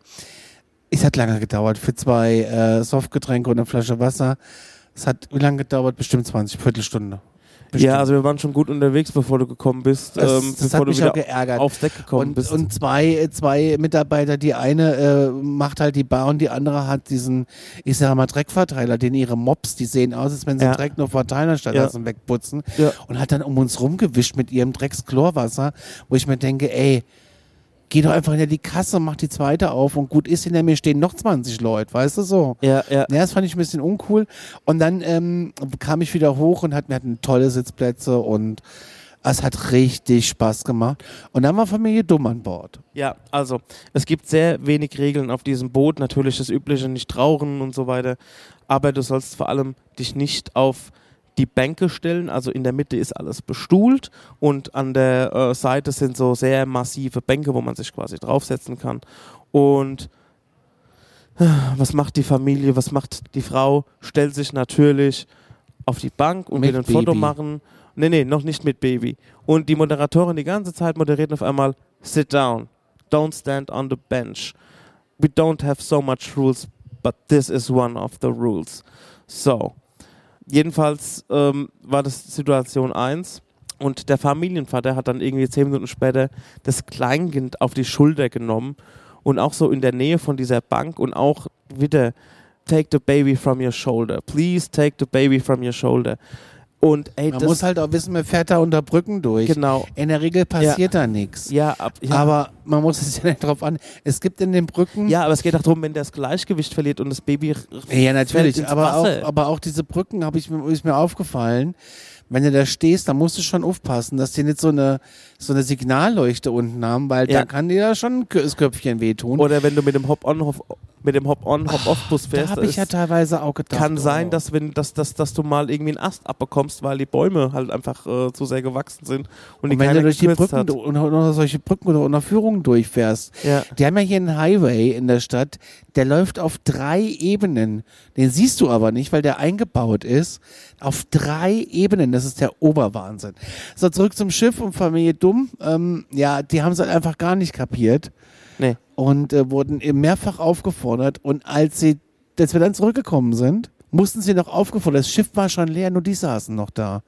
es hat lange gedauert für zwei äh, Softgetränke und eine Flasche Wasser. Es hat wie lange gedauert? Bestimmt 20, Viertelstunde. Bestimmt. Ja, also wir waren schon gut unterwegs, bevor du gekommen bist. das, ähm, das bevor hat du mich wieder auch geärgert. aufs Deck gekommen und, bist. und zwei, zwei Mitarbeiter, die eine äh, macht halt die Bar und die andere hat diesen, ich sag mal, Dreckverteiler, den ihre Mops, die sehen aus, als wenn sie Ja. Dreck nur verteilen, statt Ja. sie wegputzen. Ja. Und hat dann um uns rumgewischt mit ihrem Dreckschlorwasser, wo ich mir denke, ey, geh doch einfach hinter die Kasse, mach die zweite auf und gut ist, hinter mir stehen noch 20 Leute, weißt du so. ja, ja. Ja, das fand ich ein bisschen uncool. Und dann ähm, kam ich wieder hoch und hat, wir hatten tolle Sitzplätze und es hat richtig Spaß gemacht. Und dann war Familie Dumm an Bord. Ja, also es gibt sehr wenig Regeln auf diesem Boot. Natürlich das übliche nicht rauchen und so weiter. Aber du sollst vor allem dich nicht auf die Bänke stellen. Also in der Mitte ist alles bestuhlt und an der äh, Seite sind so sehr massive Bänke, wo man sich quasi draufsetzen kann. Und äh, was macht die Familie? Was macht die Frau? Stellt sich natürlich auf die Bank und Mit will ein Foto Baby. machen. Nee, nee, noch nicht mit Baby. Und die Moderatorin die ganze Zeit moderiert auf einmal Sit down. Don't stand on the bench. We don't have so much rules, but this is one of the rules. So. Jedenfalls ähm, war das Situation 1 und der Familienvater hat dann irgendwie zehn Minuten später das Kleinkind auf die Schulter genommen und auch so in der Nähe von dieser Bank und auch wieder take the baby from your shoulder. Please take the baby from your shoulder. Und ey, Man muss halt auch wissen, man fährt da unter Brücken durch. genau. In der Regel passiert da nichts. Ja, ab, ja. Aber man muss es ja nicht drauf an. Es gibt in den Brücken. ja, aber es geht auch darum, wenn der das Gleichgewicht verliert und das Baby Ja, natürlich. Aber auch, aber auch diese Brücken habe ich mir, ist mir aufgefallen. Wenn du da stehst, dann musst du schon aufpassen, dass die nicht so eine, so eine Signalleuchte unten haben, weil Ja. da kann dir ja schon das Köpfchen wehtun. Oder wenn du mit dem Hop-on, Hop, mit dem Hop-on, Hop-off-Bus da fährst, habe ich ja teilweise auch gedacht. kann sein, oh. dass wenn dass, dass, dass du mal irgendwie einen Ast abbekommst, weil die Bäume halt einfach äh, zu sehr gewachsen sind und, die Und wenn du durch die Brücken hat. oder solche Brücken oder Unterführungen durchfährst, Ja. die haben ja hier einen Highway in der Stadt, der läuft auf drei Ebenen. Den siehst du aber nicht, weil der eingebaut ist. Auf drei Ebenen, das ist der Oberwahnsinn. So, zurück zum Schiff und Familie Dumm. Ähm, ja, die haben es halt einfach gar nicht kapiert Nee. und äh, wurden eben mehrfach aufgefordert. Und als sie, als wir dann zurückgekommen sind, mussten sie noch aufgefordert, das Schiff war schon leer, nur die saßen noch da.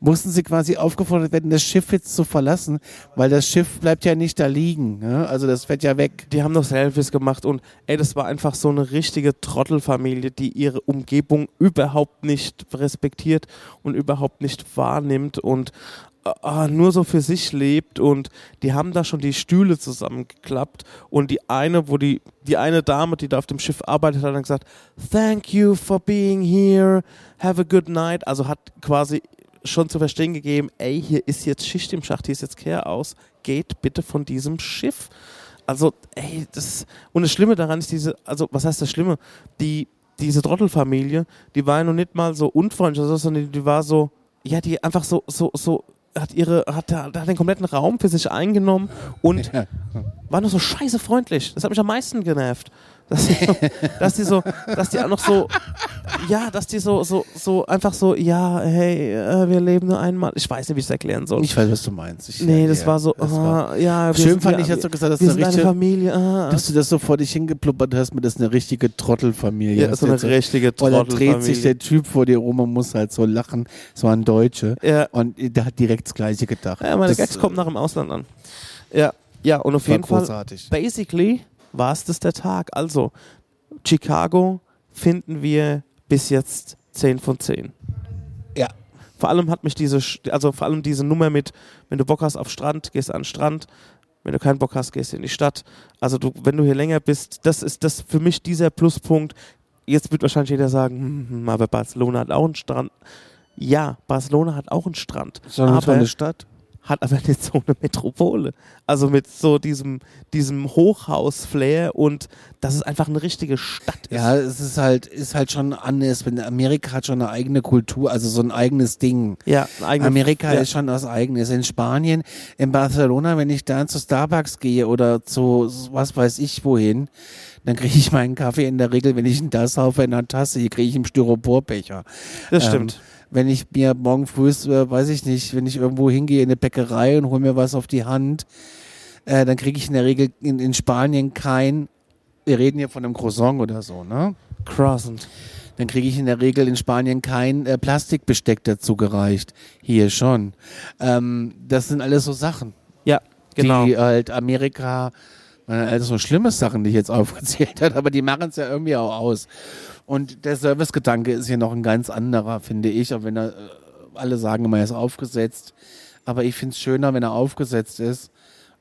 Mussten sie quasi aufgefordert werden, das Schiff jetzt zu verlassen, weil das Schiff bleibt ja nicht da liegen. Ne? Also das fährt ja weg. Die haben noch Selfies gemacht und ey, das war einfach so eine richtige Trottelfamilie, die ihre Umgebung überhaupt nicht respektiert und überhaupt nicht wahrnimmt und äh, nur so für sich lebt und die haben da schon die Stühle zusammengeklappt und die eine, wo die, die eine Dame, die da auf dem Schiff arbeitet, hat dann gesagt, thank you for being here, have a good night, also hat quasi schon zu verstehen gegeben, ey, hier ist jetzt Schicht im Schacht, hier ist jetzt Kehr aus, geht bitte von diesem Schiff. Also, ey, das und das Schlimme daran ist diese, also was heißt das Schlimme? Die diese Trottelfamilie, die war ja noch nicht mal so unfreundlich, oder so, sondern die war so, ja, die einfach so so so hat ihre hat, da- hat den kompletten Raum für sich eingenommen und war noch so scheiße freundlich. Das hat mich am meisten genervt. Dass die, so, dass die so, dass die auch noch so, ja, dass die so, so, so einfach so, ja, hey, äh, wir leben nur einmal. Ich weiß nicht, wie ich es erklären soll. Ich weiß, was du meinst. Ich, nee, das ja, war so, das war- ah, ja. Schön sind- fand wir, ich, dass du gesagt hast, wir eine richtige, Familie. Ah, dass du das so vor dich hingepluppert hast, mit das ist eine richtige Trottelfamilie. ja, Das so eine richtige Weil da dreht sich Trottelfamilie. der Typ vor dir rum und muss halt so lachen. So ein Deutsche. Ja, Und der hat direkt das Gleiche gedacht. ja, meine das, Gags kommen nach dem Ausland an. Ja, ja, und auf war jeden Fall großartig. basically war es das der Tag. Also, Chicago finden wir bis jetzt 10 von 10. Ja. Vor allem hat mich diese, also vor allem diese Nummer mit, wenn du Bock hast auf Strand, gehst an den Strand. Wenn du keinen Bock hast, gehst du in die Stadt. Also du, wenn du hier länger bist, das ist das für mich dieser Pluspunkt. Jetzt wird wahrscheinlich jeder sagen, hm, hm, aber Barcelona hat auch einen Strand. Ja, Barcelona hat auch einen Strand. So eine aber tolle Stadt. Hat aber nicht so eine Metropole. Also mit so diesem, diesem Hochhaus-Flair und dass es einfach eine richtige Stadt ist. Ja, es ist halt, ist halt schon anders. Wenn Amerika hat schon eine eigene Kultur, also so ein eigenes Ding. Ja, ein eigenes- Amerika ja. ist schon was eigenes. In Spanien, in Barcelona, wenn ich da zu Starbucks gehe oder zu was weiß ich wohin, dann kriege ich meinen Kaffee in der Regel, wenn ich ihn da saufe, in einer Tasse, hier kriege ich im Styroporbecher. Das Ähm, stimmt. Wenn ich mir morgen früh, äh, weiß ich nicht, wenn ich irgendwo hingehe in eine Bäckerei und hole mir was auf die Hand, äh, dann kriege ich in der Regel in, in Spanien kein, wir reden hier von einem Croissant oder so, ne? Croissant. Dann kriege ich in der Regel in Spanien kein äh, Plastikbesteck dazu gereicht. Hier schon. Ähm, das sind alles so Sachen, Ja, genau. die halt Amerika, äh, also so schlimme Sachen, die ich jetzt aufgezählt hat, aber die machen es ja irgendwie auch aus. Und der Servicegedanke ist hier noch ein ganz anderer, finde ich, auch wenn er, äh, alle sagen immer, er ist aufgesetzt. Aber ich finde es schöner, wenn er aufgesetzt ist,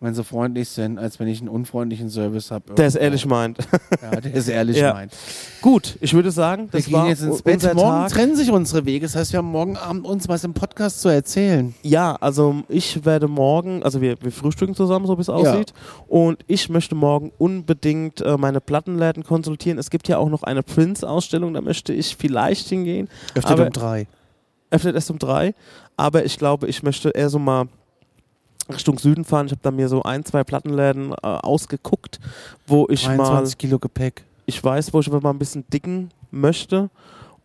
wenn sie freundlich sind, als wenn ich einen unfreundlichen Service habe. der es ehrlich meint. Ja, der ist ehrlich Ja. meint. Gut, ich würde sagen, Wir das gehen war jetzt ins Bett. Morgen Tag. trennen sich unsere Wege. Das heißt, wir haben morgen Abend uns was im Podcast zu erzählen. Ja, also ich werde morgen, also wir, wir frühstücken zusammen, so wie es aussieht. Und ich möchte morgen unbedingt äh, meine Plattenläden konsultieren. Es gibt ja auch noch eine Prince-Ausstellung, da möchte ich vielleicht hingehen. Aber- um drei. Öffnet erst um drei. Aber ich glaube, ich möchte eher so mal Richtung Süden fahren. Ich habe da mir so ein, zwei Plattenläden äh, ausgeguckt, wo ich mal 23 Kilo Gepäck. ich weiß, wo ich mal ein bisschen dicken möchte.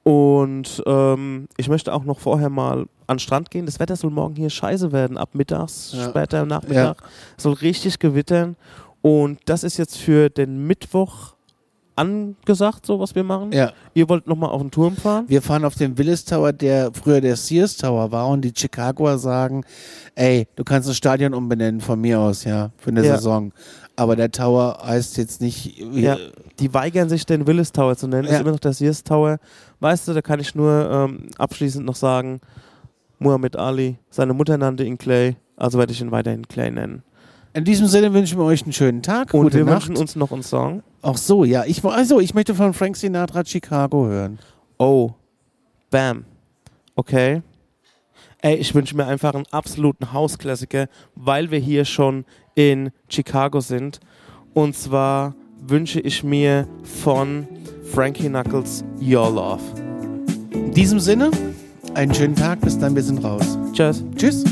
Und ähm, ich möchte auch noch vorher mal an den Strand gehen. Das Wetter soll morgen hier scheiße werden, ab mittags, Ja. später Nachmittag. Soll richtig gewittern. Und das ist jetzt für den Mittwoch angesagt, so was wir machen. Ja. Ihr wollt nochmal auf den Turm fahren? Wir fahren auf den Willis Tower, der früher der Sears Tower war und die Chicagoer sagen, ey, du kannst das Stadion umbenennen von mir aus, ja, für eine Ja. Saison. Aber der Tower heißt jetzt nicht, Ja. Die weigern sich, den Willis Tower zu nennen. Ja. Ist immer noch der Sears Tower. Weißt du, da kann ich nur ähm, abschließend noch sagen, Muhammad Ali, seine Mutter nannte ihn Clay, also werde ich ihn weiterhin Clay nennen. In diesem Sinne wünschen wir euch einen schönen Tag, Und wir Nacht. wünschen uns noch einen Song. Ach so, ja, ich, also, ich möchte von Frank Sinatra Chicago hören. Oh, bam. Okay. Ey, ich wünsche mir einfach einen absoluten Hausklassiker, weil wir hier schon in Chicago sind. Und zwar wünsche ich mir von Frankie Knuckles Your Love. In diesem Sinne, einen schönen Tag, bis dann, wir sind raus. Tschüss. Tschüss.